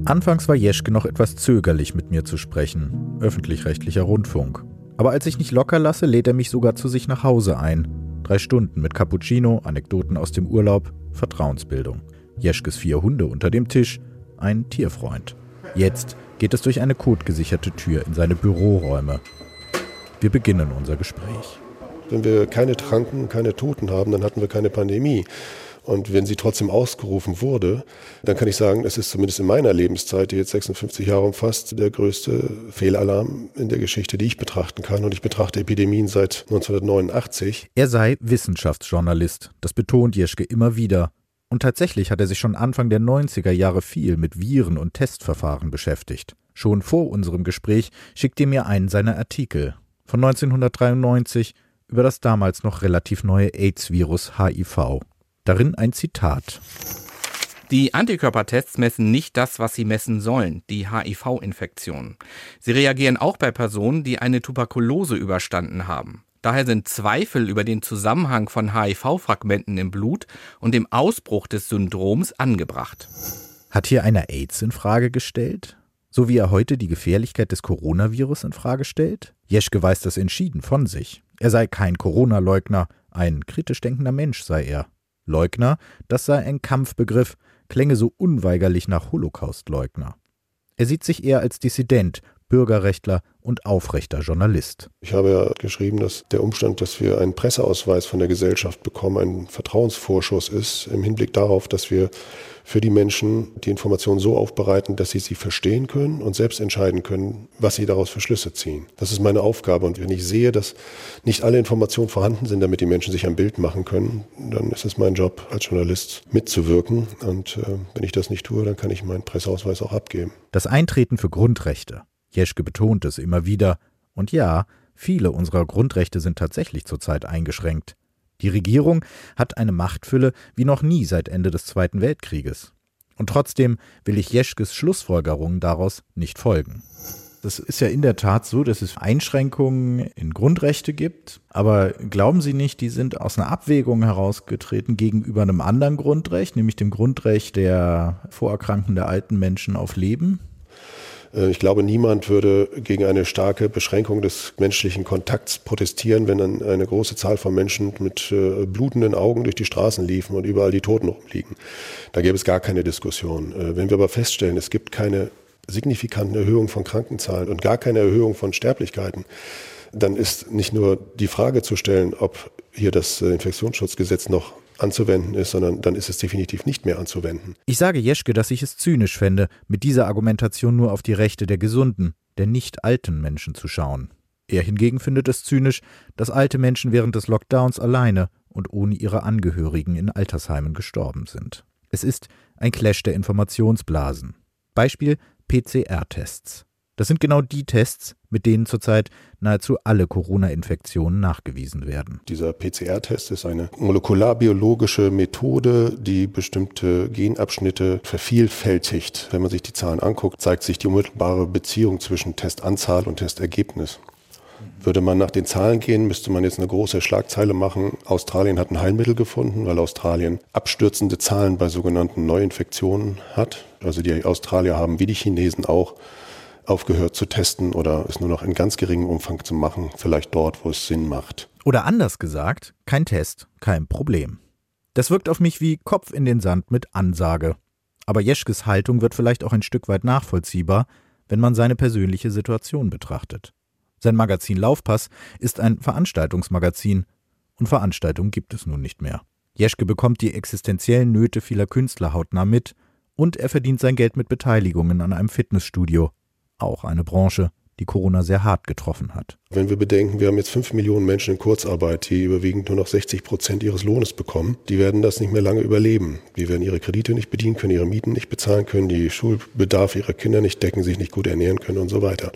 Anfangs war Jeschke noch etwas zögerlich, mit mir zu sprechen. Öffentlich-rechtlicher Rundfunk. Aber als ich nicht locker lasse, lädt er mich sogar zu sich nach Hause ein. Drei Stunden mit Cappuccino, Anekdoten aus dem Urlaub, Vertrauensbildung. Jeschkes vier Hunde unter dem Tisch, ein Tierfreund. Jetzt geht es durch eine kotgesicherte Tür in seine Büroräume. Wir beginnen unser Gespräch. Wenn wir keine Kranken, keine Toten haben, dann hatten wir keine Pandemie. Und wenn sie trotzdem ausgerufen wurde, dann kann ich sagen, es ist zumindest in meiner Lebenszeit, die jetzt 56 Jahre umfasst, der größte Fehlalarm in der Geschichte, die ich betrachten kann. Und ich betrachte Epidemien seit 1989. Er sei Wissenschaftsjournalist. Das betont Jeschke immer wieder. Und tatsächlich hat er sich schon Anfang der 90er Jahre viel mit Viren und Testverfahren beschäftigt. Schon vor unserem Gespräch schickte er mir einen seiner Artikel von 1993 über das damals noch relativ neue AIDS-Virus HIV. Darin ein Zitat. Die Antikörpertests messen nicht das, was sie messen sollen, die HIV-Infektion. Sie reagieren auch bei Personen, die eine Tuberkulose überstanden haben. Daher sind Zweifel über den Zusammenhang von HIV-Fragmenten im Blut und dem Ausbruch des Syndroms angebracht. Hat hier einer AIDS in Frage gestellt? So wie er heute die Gefährlichkeit des Coronavirus in Frage stellt? Jeschke weist das entschieden von sich. Er sei kein Corona-Leugner, ein kritisch denkender Mensch sei er. Leugner, das sei ein Kampfbegriff, klänge so unweigerlich nach Holocaustleugner. Er sieht sich eher als Dissident, Bürgerrechtler und aufrechter Journalist. Ich habe ja geschrieben, dass der Umstand, dass wir einen Presseausweis von der Gesellschaft bekommen, ein Vertrauensvorschuss ist im Hinblick darauf, dass wir für die Menschen die Informationen so aufbereiten, dass sie sie verstehen können und selbst entscheiden können, was sie daraus für Schlüsse ziehen. Das ist meine Aufgabe. Und wenn ich sehe, dass nicht alle Informationen vorhanden sind, damit die Menschen sich ein Bild machen können, dann ist es mein Job als Journalist mitzuwirken. Und äh, wenn ich das nicht tue, dann kann ich meinen Presseausweis auch abgeben. Das Eintreten für Grundrechte. Jeschke betont es immer wieder. Und ja, viele unserer Grundrechte sind tatsächlich zurzeit eingeschränkt. Die Regierung hat eine Machtfülle wie noch nie seit Ende des Zweiten Weltkrieges. Und trotzdem will ich Jeschkes Schlussfolgerungen daraus nicht folgen. Das ist ja in der Tat so, dass es Einschränkungen in Grundrechte gibt. Aber glauben Sie nicht, die sind aus einer Abwägung herausgetreten gegenüber einem anderen Grundrecht, nämlich dem Grundrecht der vorerkrankten der alten Menschen auf Leben? Äh, ich glaube, niemand würde gegen eine starke Beschränkung des menschlichen Kontakts protestieren, wenn dann eine große Zahl von Menschen mit äh, blutenden Augen durch die Straßen liefen und überall die Toten rumliegen. Da gäbe es gar keine Diskussion. Äh, wenn wir aber feststellen, es gibt keine signifikanten Erhöhungen von Krankenzahlen und gar keine Erhöhung von Sterblichkeiten, dann ist nicht nur die Frage zu stellen, ob hier das Infektionsschutzgesetz noch anzuwenden ist, sondern dann ist es definitiv nicht mehr anzuwenden. Ich sage Jeschke, dass ich es zynisch fände, mit dieser Argumentation nur auf die Rechte der gesunden, der nicht alten Menschen zu schauen. Er hingegen findet es zynisch, dass alte Menschen während des Lockdowns alleine und ohne ihre Angehörigen in Altersheimen gestorben sind. Es ist ein Clash der Informationsblasen. Beispiel PCR-Tests. Das sind genau die Tests, mit denen zurzeit nahezu alle Corona-Infektionen nachgewiesen werden. Dieser PCR-Test ist eine molekularbiologische Methode, die bestimmte Genabschnitte vervielfältigt. Wenn man sich die Zahlen anguckt, zeigt sich die unmittelbare Beziehung zwischen Testanzahl und Testergebnis. Würde man nach den Zahlen gehen, müsste man jetzt eine große Schlagzeile machen. Australien hat ein Heilmittel gefunden, weil Australien abstürzende Zahlen bei sogenannten Neuinfektionen hat. Also die Australier haben wie die Chinesen auch aufgehört zu testen oder es nur noch in ganz geringem Umfang zu machen, vielleicht dort, wo es Sinn macht. Oder anders gesagt, kein Test, kein Problem. Das wirkt auf mich wie Kopf in den Sand mit Ansage. Aber Jeschkes Haltung wird vielleicht auch ein Stück weit nachvollziehbar, wenn man seine persönliche Situation betrachtet. Sein Magazin Laufpass ist ein Veranstaltungsmagazin und Veranstaltungen gibt es nun nicht mehr. Jeschke bekommt die existenziellen Nöte vieler Künstler hautnah mit und er verdient sein Geld mit Beteiligungen an einem Fitnessstudio, auch eine Branche, die Corona sehr hart getroffen hat. Wenn wir bedenken, wir haben jetzt fünf Millionen Menschen in Kurzarbeit, die überwiegend nur noch 60 Prozent ihres Lohnes bekommen, die werden das nicht mehr lange überleben. Die werden ihre Kredite nicht bedienen können, ihre Mieten nicht bezahlen können, die Schulbedarf ihrer Kinder nicht decken, sich nicht gut ernähren können und so weiter.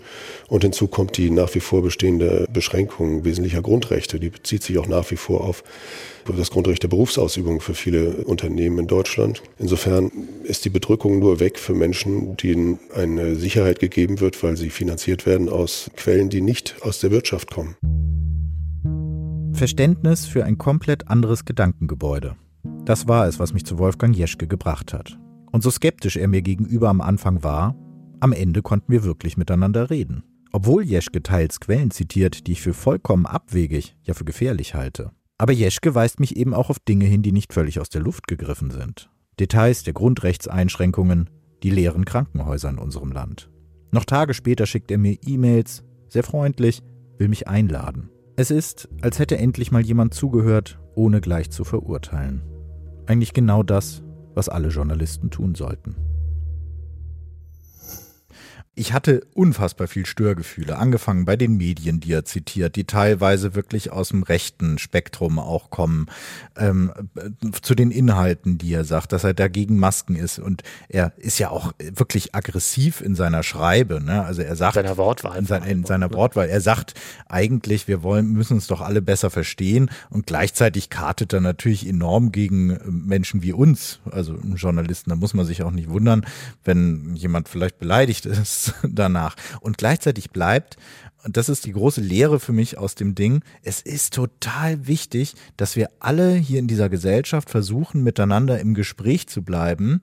Und hinzu kommt die nach wie vor bestehende Beschränkung wesentlicher Grundrechte. Die bezieht sich auch nach wie vor auf das Grundrecht der Berufsausübung für viele Unternehmen in Deutschland. Insofern ist die Bedrückung nur weg für Menschen, denen eine Sicherheit gegeben wird, weil sie finanziert werden aus Quellen, die nicht aus der Wirtschaft kommen. Verständnis für ein komplett anderes Gedankengebäude. Das war es, was mich zu Wolfgang Jeschke gebracht hat. Und so skeptisch er mir gegenüber am Anfang war, am Ende konnten wir wirklich miteinander reden. Obwohl Jeschke teils Quellen zitiert, die ich für vollkommen abwegig, ja für gefährlich halte. Aber Jeschke weist mich eben auch auf Dinge hin, die nicht völlig aus der Luft gegriffen sind. Details der Grundrechtseinschränkungen, die leeren Krankenhäuser in unserem Land. Noch Tage später schickt er mir E-Mails, sehr freundlich, will mich einladen. Es ist, als hätte endlich mal jemand zugehört, ohne gleich zu verurteilen. Eigentlich genau das, was alle Journalisten tun sollten. Ich hatte unfassbar viel Störgefühle, angefangen bei den Medien, die er zitiert, die teilweise wirklich aus dem rechten Spektrum auch kommen, ähm, zu den Inhalten, die er sagt, dass er dagegen Masken ist. Und er ist ja auch wirklich aggressiv in seiner Schreibe. Ne? Also er sagt seiner Wortwahl. In, sein, in seiner Wortwahl. Er sagt eigentlich, wir wollen, müssen uns doch alle besser verstehen. Und gleichzeitig kartet er natürlich enorm gegen Menschen wie uns, also Journalisten. Da muss man sich auch nicht wundern, wenn jemand vielleicht beleidigt ist danach. Und gleichzeitig bleibt, und das ist die große Lehre für mich aus dem Ding, es ist total wichtig, dass wir alle hier in dieser Gesellschaft versuchen, miteinander im Gespräch zu bleiben,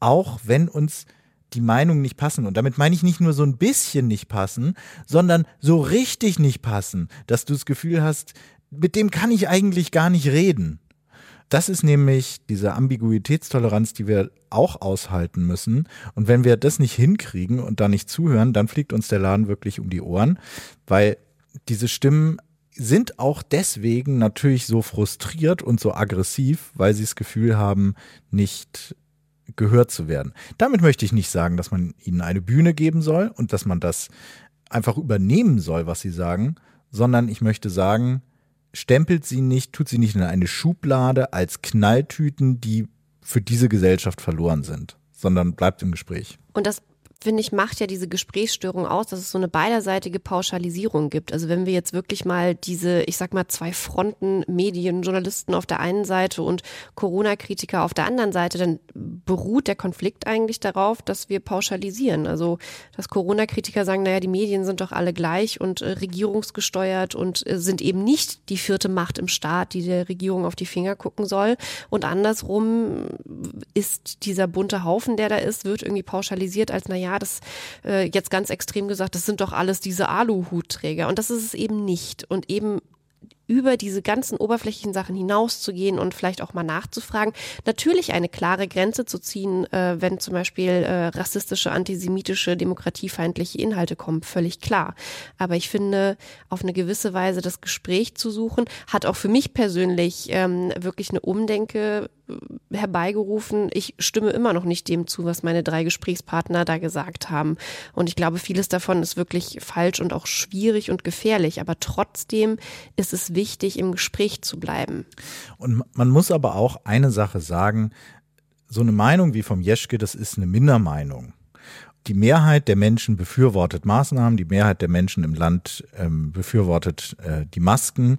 auch wenn uns die Meinungen nicht passen. Und damit meine ich nicht nur so ein bisschen nicht passen, sondern so richtig nicht passen, dass du das Gefühl hast, mit dem kann ich eigentlich gar nicht reden. Das ist nämlich diese Ambiguitätstoleranz, die wir auch aushalten müssen. Und wenn wir das nicht hinkriegen und da nicht zuhören, dann fliegt uns der Laden wirklich um die Ohren, weil diese Stimmen sind auch deswegen natürlich so frustriert und so aggressiv, weil sie das Gefühl haben, nicht gehört zu werden. Damit möchte ich nicht sagen, dass man ihnen eine Bühne geben soll und dass man das einfach übernehmen soll, was sie sagen, sondern ich möchte sagen, stempelt sie nicht, tut sie nicht in eine Schublade als Knalltüten, die für diese Gesellschaft verloren sind, sondern bleibt im Gespräch. Und das finde ich, macht ja diese Gesprächsstörung aus, dass es so eine beiderseitige Pauschalisierung gibt. Also wenn wir jetzt wirklich mal diese, ich sag mal, zwei Fronten, Medien, Journalisten auf der einen Seite und Corona-Kritiker auf der anderen Seite, dann beruht der Konflikt eigentlich darauf, dass wir pauschalisieren. Also, dass Corona-Kritiker sagen, naja, die Medien sind doch alle gleich und äh, regierungsgesteuert und äh, sind eben nicht die vierte Macht im Staat, die der Regierung auf die Finger gucken soll. Und andersrum ist dieser bunte Haufen, der da ist, wird irgendwie pauschalisiert als, naja, das äh, jetzt ganz extrem gesagt, das sind doch alles diese Aluhutträger. Und das ist es eben nicht. Und eben über diese ganzen oberflächlichen Sachen hinauszugehen und vielleicht auch mal nachzufragen. Natürlich eine klare Grenze zu ziehen, äh, wenn zum Beispiel äh, rassistische, antisemitische, demokratiefeindliche Inhalte kommen, völlig klar. Aber ich finde, auf eine gewisse Weise das Gespräch zu suchen, hat auch für mich persönlich ähm, wirklich eine Umdenke herbeigerufen. Ich stimme immer noch nicht dem zu, was meine drei Gesprächspartner da gesagt haben. Und ich glaube, vieles davon ist wirklich falsch und auch schwierig und gefährlich. Aber trotzdem ist es wichtig, im Gespräch zu bleiben. Und man muss aber auch eine Sache sagen, so eine Meinung wie vom Jeschke, das ist eine Mindermeinung. Die Mehrheit der Menschen befürwortet Maßnahmen, die Mehrheit der Menschen im Land ähm, befürwortet äh, die Masken.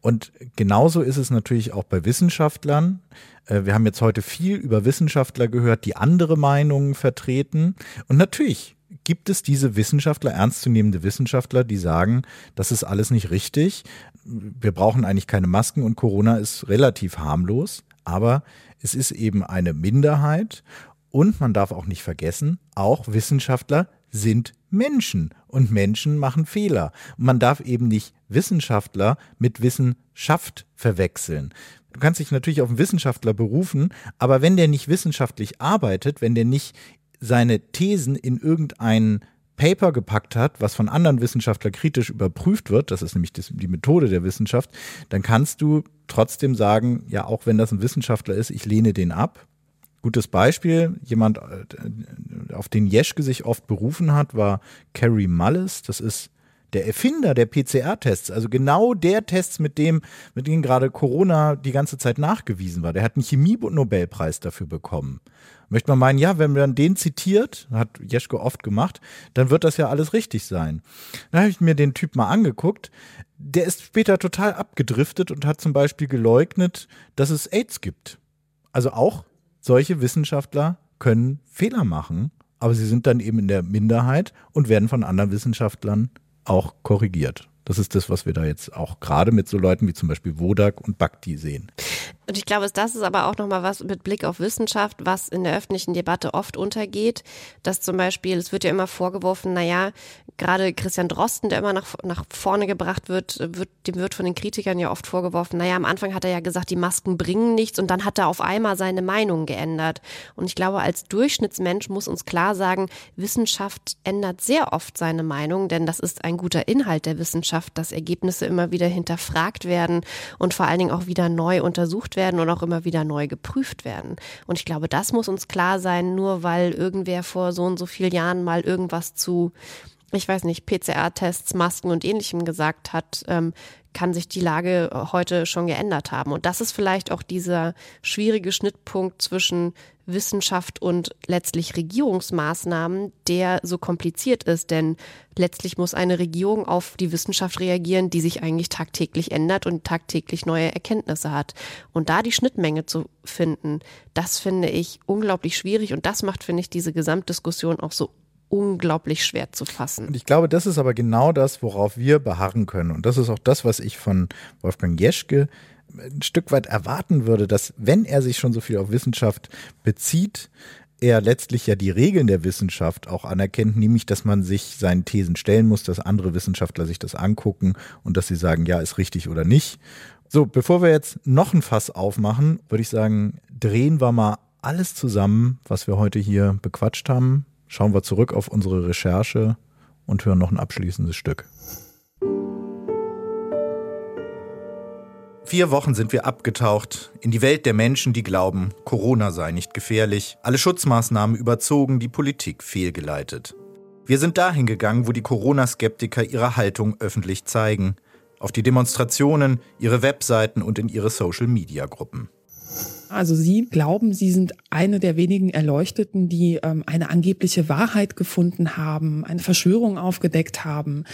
Und genauso ist es natürlich auch bei Wissenschaftlern. Äh, wir haben jetzt heute viel über Wissenschaftler gehört, die andere Meinungen vertreten. Und natürlich gibt es diese Wissenschaftler, ernstzunehmende Wissenschaftler, die sagen, das ist alles nicht richtig. Wir brauchen eigentlich keine Masken und Corona ist relativ harmlos. Aber es ist eben eine Minderheit und man darf auch nicht vergessen, auch Wissenschaftler sind Menschen und Menschen machen Fehler. Man darf eben nicht Wissenschaftler mit Wissenschaft verwechseln. Du kannst dich natürlich auf einen Wissenschaftler berufen, aber wenn der nicht wissenschaftlich arbeitet, wenn der nicht seine Thesen in irgendein Paper gepackt hat, was von anderen Wissenschaftlern kritisch überprüft wird, das ist nämlich die Methode der Wissenschaft, dann kannst du trotzdem sagen, ja, auch wenn das ein Wissenschaftler ist, ich lehne den ab. Gutes Beispiel, jemand, äh, auf den Jeschke sich oft berufen hat, war Carrie Mullis. Das ist der Erfinder der PCR-Tests, also genau der Tests, mit dem, mit dem gerade Corona die ganze Zeit nachgewiesen war. Der hat einen Chemie-Nobelpreis dafür bekommen. Möchte man meinen, ja, wenn man den zitiert, hat Jeschke oft gemacht, dann wird das ja alles richtig sein. Dann habe ich mir den Typ mal angeguckt. Der ist später total abgedriftet und hat zum Beispiel geleugnet, dass es AIDS gibt. Also auch solche Wissenschaftler können Fehler machen, aber sie sind dann eben in der Minderheit und werden von anderen Wissenschaftlern auch korrigiert. Das ist das, was wir da jetzt auch gerade mit so Leuten wie zum Beispiel Wodak und Bhakti sehen. Und ich glaube, das ist aber auch nochmal was mit Blick auf Wissenschaft, was in der öffentlichen Debatte oft untergeht, dass zum Beispiel, es wird ja immer vorgeworfen, naja, gerade Christian Drosten, der immer nach, nach vorne gebracht wird, wird, dem wird von den Kritikern ja oft vorgeworfen, naja, am Anfang hat er ja gesagt, die Masken bringen nichts und dann hat er auf einmal seine Meinung geändert. Und ich glaube, als Durchschnittsmensch muss uns klar sagen, Wissenschaft ändert sehr oft seine Meinung, denn das ist ein guter Inhalt der Wissenschaft, dass Ergebnisse immer wieder hinterfragt werden und vor allen Dingen auch wieder neu untersucht untersucht werden und auch immer wieder neu geprüft werden. Und ich glaube, das muss uns klar sein, nur weil irgendwer vor so und so vielen Jahren mal irgendwas zu ich weiß nicht, PCR-Tests, Masken und ähnlichem gesagt hat, ähm, kann sich die Lage heute schon geändert haben. Und das ist vielleicht auch dieser schwierige Schnittpunkt zwischen Wissenschaft und letztlich Regierungsmaßnahmen, der so kompliziert ist. Denn letztlich muss eine Regierung auf die Wissenschaft reagieren, die sich eigentlich tagtäglich ändert und tagtäglich neue Erkenntnisse hat. Und da die Schnittmenge zu finden, das finde ich unglaublich schwierig. Und das macht, finde ich, diese Gesamtdiskussion auch so unglaublich schwer zu fassen. Und ich glaube, das ist aber genau das, worauf wir beharren können. Und das ist auch das, was ich von Wolfgang Jeschke ein Stück weit erwarten würde, dass wenn er sich schon so viel auf Wissenschaft bezieht, er letztlich ja die Regeln der Wissenschaft auch anerkennt, nämlich dass man sich seinen Thesen stellen muss, dass andere Wissenschaftler sich das angucken und dass sie sagen, ja, ist richtig oder nicht. So, bevor wir jetzt noch ein Fass aufmachen, würde ich sagen, drehen wir mal alles zusammen, was wir heute hier bequatscht haben schauen wir zurück auf unsere Recherche und hören noch ein abschließendes Stück. Vier Wochen sind wir abgetaucht in die Welt der Menschen, die glauben, Corona sei nicht gefährlich, alle Schutzmaßnahmen überzogen, die Politik fehlgeleitet. Wir sind dahin gegangen, wo die Corona-Skeptiker ihre Haltung öffentlich zeigen, auf die Demonstrationen, ihre Webseiten und in ihre Social-Media-Gruppen. Also Sie glauben, Sie sind eine der wenigen Erleuchteten, die ähm, eine angebliche Wahrheit gefunden haben, eine Verschwörung aufgedeckt haben.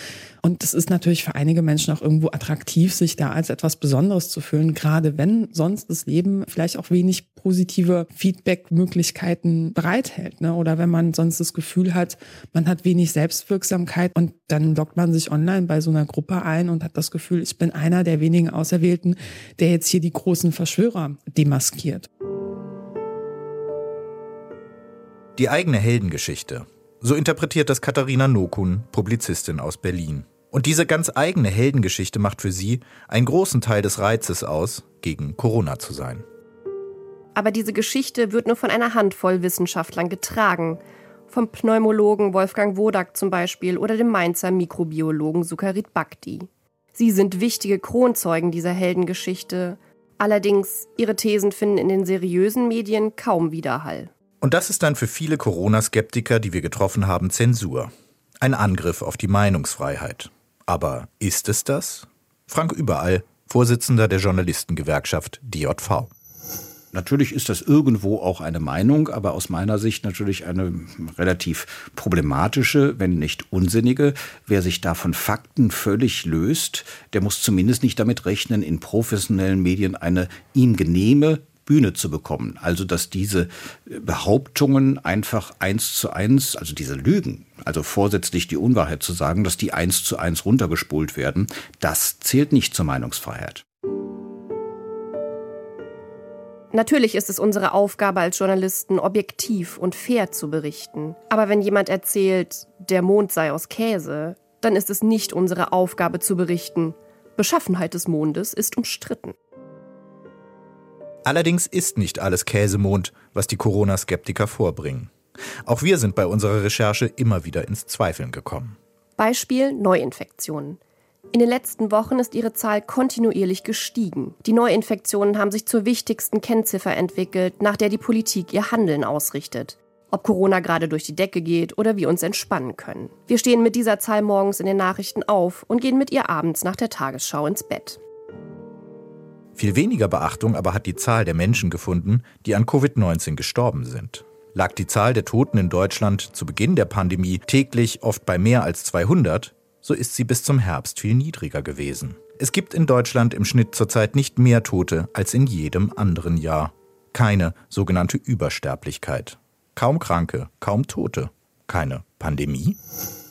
Und das ist natürlich für einige Menschen auch irgendwo attraktiv, sich da als etwas Besonderes zu fühlen, gerade wenn sonst das Leben vielleicht auch wenig positive Feedback-Möglichkeiten bereithält. Ne? Oder wenn man sonst das Gefühl hat, man hat wenig Selbstwirksamkeit und dann lockt man sich online bei so einer Gruppe ein und hat das Gefühl, ich bin einer der wenigen Auserwählten, der jetzt hier die großen Verschwörer demaskiert. Die eigene Heldengeschichte. So interpretiert das Katharina Nokun, Publizistin aus Berlin. Und diese ganz eigene Heldengeschichte macht für sie einen großen Teil des Reizes aus, gegen Corona zu sein. Aber diese Geschichte wird nur von einer Handvoll Wissenschaftlern getragen. Vom Pneumologen Wolfgang Wodak zum Beispiel oder dem Mainzer Mikrobiologen Sukarit Bhakti. Sie sind wichtige Kronzeugen dieser Heldengeschichte. Allerdings, ihre Thesen finden in den seriösen Medien kaum Widerhall. Und das ist dann für viele Corona-Skeptiker, die wir getroffen haben, Zensur. Ein Angriff auf die Meinungsfreiheit. Aber ist es das? Frank Überall, Vorsitzender der Journalistengewerkschaft DJV. Natürlich ist das irgendwo auch eine Meinung, aber aus meiner Sicht natürlich eine relativ problematische, wenn nicht unsinnige. Wer sich da von Fakten völlig löst, der muss zumindest nicht damit rechnen, in professionellen Medien eine ihm genehme Bühne zu bekommen. Also, dass diese Behauptungen einfach eins zu eins, also diese Lügen, also vorsätzlich die Unwahrheit zu sagen, dass die eins zu eins runtergespult werden, das zählt nicht zur Meinungsfreiheit. Natürlich ist es unsere Aufgabe als Journalisten, objektiv und fair zu berichten. Aber wenn jemand erzählt, der Mond sei aus Käse, dann ist es nicht unsere Aufgabe zu berichten. Beschaffenheit des Mondes ist umstritten. Allerdings ist nicht alles Käsemond, was die Corona-Skeptiker vorbringen. Auch wir sind bei unserer Recherche immer wieder ins Zweifeln gekommen. Beispiel Neuinfektionen. In den letzten Wochen ist ihre Zahl kontinuierlich gestiegen. Die Neuinfektionen haben sich zur wichtigsten Kennziffer entwickelt, nach der die Politik ihr Handeln ausrichtet. Ob Corona gerade durch die Decke geht oder wir uns entspannen können. Wir stehen mit dieser Zahl morgens in den Nachrichten auf und gehen mit ihr abends nach der Tagesschau ins Bett. Viel weniger Beachtung aber hat die Zahl der Menschen gefunden, die an Covid-19 gestorben sind. Lag die Zahl der Toten in Deutschland zu Beginn der Pandemie täglich oft bei mehr als 200, so ist sie bis zum Herbst viel niedriger gewesen. Es gibt in Deutschland im Schnitt zurzeit nicht mehr Tote als in jedem anderen Jahr. Keine sogenannte Übersterblichkeit. Kaum Kranke, kaum Tote. Keine Pandemie?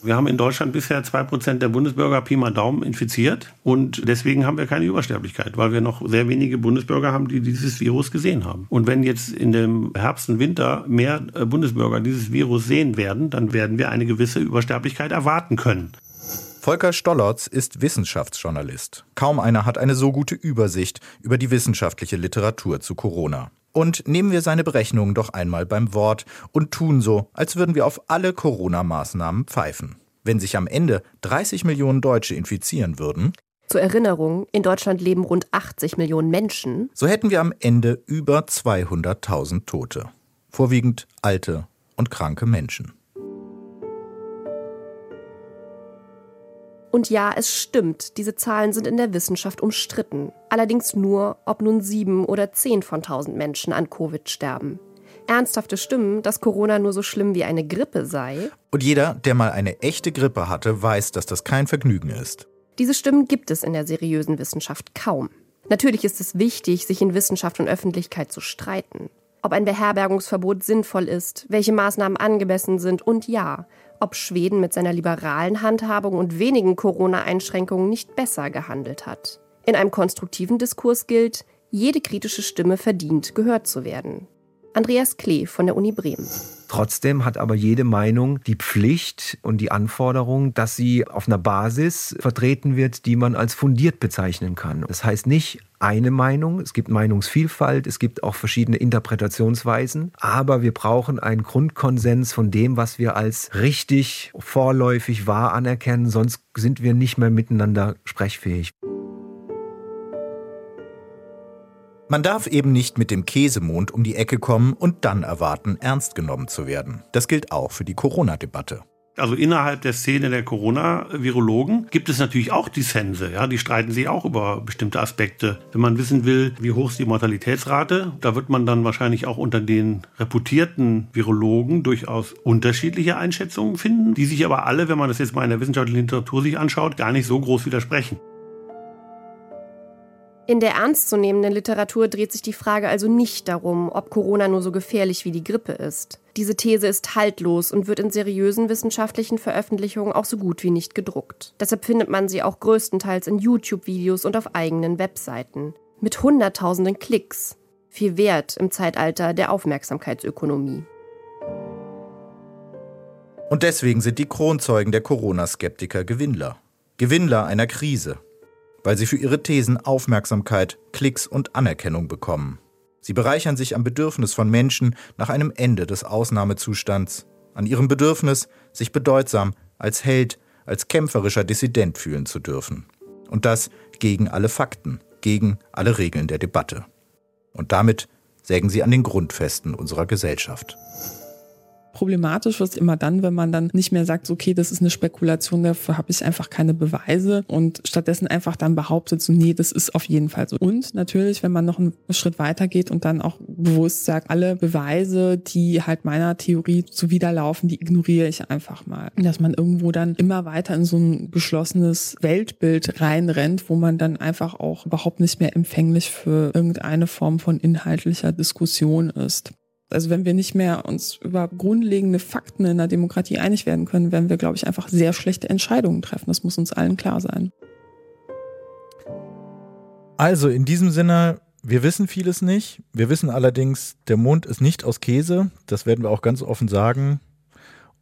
Wir haben in Deutschland bisher zwei Prozent der Bundesbürger Pi mal Daumen infiziert und deswegen haben wir keine Übersterblichkeit, weil wir noch sehr wenige Bundesbürger haben, die dieses Virus gesehen haben. Und wenn jetzt in dem Herbst und Winter mehr äh, Bundesbürger dieses Virus sehen werden, dann werden wir eine gewisse Übersterblichkeit erwarten können. Volker Stollertz ist Wissenschaftsjournalist. Kaum einer hat eine so gute Übersicht über die wissenschaftliche Literatur zu Corona. Und nehmen wir seine Berechnungen doch einmal beim Wort und tun so, als würden wir auf alle Corona-Maßnahmen pfeifen. Wenn sich am Ende 30 Millionen Deutsche infizieren würden, zur Erinnerung, in Deutschland leben rund 80 Millionen Menschen, so hätten wir am Ende über 200.000 Tote. Vorwiegend alte und kranke Menschen. Und ja, es stimmt, diese Zahlen sind in der Wissenschaft umstritten. Allerdings nur, ob nun sieben oder zehn von tausend Menschen an Covid sterben. Ernsthafte Stimmen, dass Corona nur so schlimm wie eine Grippe sei. Und jeder, der mal eine echte Grippe hatte, weiß, dass das kein Vergnügen ist. Diese Stimmen gibt es in der seriösen Wissenschaft kaum. Natürlich ist es wichtig, sich in Wissenschaft und Öffentlichkeit zu streiten. Ob ein Beherbergungsverbot sinnvoll ist, welche Maßnahmen angemessen sind und ja, ob Schweden mit seiner liberalen Handhabung und wenigen Corona-Einschränkungen nicht besser gehandelt hat. In einem konstruktiven Diskurs gilt, jede kritische Stimme verdient, gehört zu werden. Andreas Klee von der Uni Bremen. Trotzdem hat aber jede Meinung die Pflicht und die Anforderung, dass sie auf einer Basis vertreten wird, die man als fundiert bezeichnen kann. Das heißt nicht eine Meinung, es gibt Meinungsvielfalt, es gibt auch verschiedene Interpretationsweisen, aber wir brauchen einen Grundkonsens von dem, was wir als richtig, vorläufig wahr anerkennen, sonst sind wir nicht mehr miteinander sprechfähig. Man darf eben nicht mit dem Käsemond um die Ecke kommen und dann erwarten, ernst genommen zu werden. Das gilt auch für die Corona-Debatte. Also innerhalb der Szene der Corona-Virologen gibt es natürlich auch Dissense. Ja, die streiten sich auch über bestimmte Aspekte. Wenn man wissen will, wie hoch ist die Mortalitätsrate, da wird man dann wahrscheinlich auch unter den reputierten Virologen durchaus unterschiedliche Einschätzungen finden, die sich aber alle, wenn man das jetzt mal in der wissenschaftlichen Literatur sich anschaut, gar nicht so groß widersprechen. In der ernstzunehmenden Literatur dreht sich die Frage also nicht darum, ob Corona nur so gefährlich wie die Grippe ist. Diese These ist haltlos und wird in seriösen wissenschaftlichen Veröffentlichungen auch so gut wie nicht gedruckt. Deshalb findet man sie auch größtenteils in YouTube-Videos und auf eigenen Webseiten. Mit Hunderttausenden Klicks. Viel Wert im Zeitalter der Aufmerksamkeitsökonomie. Und deswegen sind die Kronzeugen der Corona-Skeptiker Gewinnler. Gewinnler einer Krise, weil sie für ihre Thesen Aufmerksamkeit, Klicks und Anerkennung bekommen. Sie bereichern sich am Bedürfnis von Menschen nach einem Ende des Ausnahmezustands, an ihrem Bedürfnis, sich bedeutsam, als Held, als kämpferischer Dissident fühlen zu dürfen. Und das gegen alle Fakten, gegen alle Regeln der Debatte. Und damit sägen sie an den Grundfesten unserer Gesellschaft. Problematisch wird immer dann, wenn man dann nicht mehr sagt, okay, das ist eine Spekulation, dafür habe ich einfach keine Beweise und stattdessen einfach dann behauptet, so nee, das ist auf jeden Fall so. Und natürlich, wenn man noch einen Schritt weiter geht und dann auch bewusst sagt, alle Beweise, die halt meiner Theorie zuwiderlaufen, die ignoriere ich einfach mal. Dass man irgendwo dann immer weiter in so ein geschlossenes Weltbild reinrennt, wo man dann einfach auch überhaupt nicht mehr empfänglich für irgendeine Form von inhaltlicher Diskussion ist. Also wenn wir nicht mehr uns über grundlegende Fakten in der Demokratie einig werden können, werden wir, glaube ich, einfach sehr schlechte Entscheidungen treffen. Das muss uns allen klar sein. Also in diesem Sinne, wir wissen vieles nicht. Wir wissen allerdings, der Mond ist nicht aus Käse. Das werden wir auch ganz offen sagen.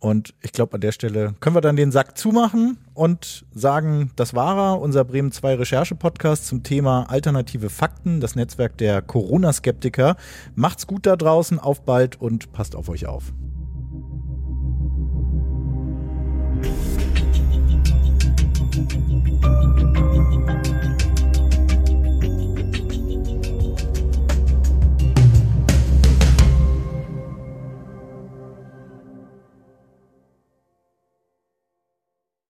Und ich glaube, an der Stelle können wir dann den Sack zumachen und sagen, das war er, unser Bremen 2 Recherche-Podcast zum Thema alternative Fakten, das Netzwerk der Corona-Skeptiker. Macht's gut da draußen, auf bald und passt auf euch auf.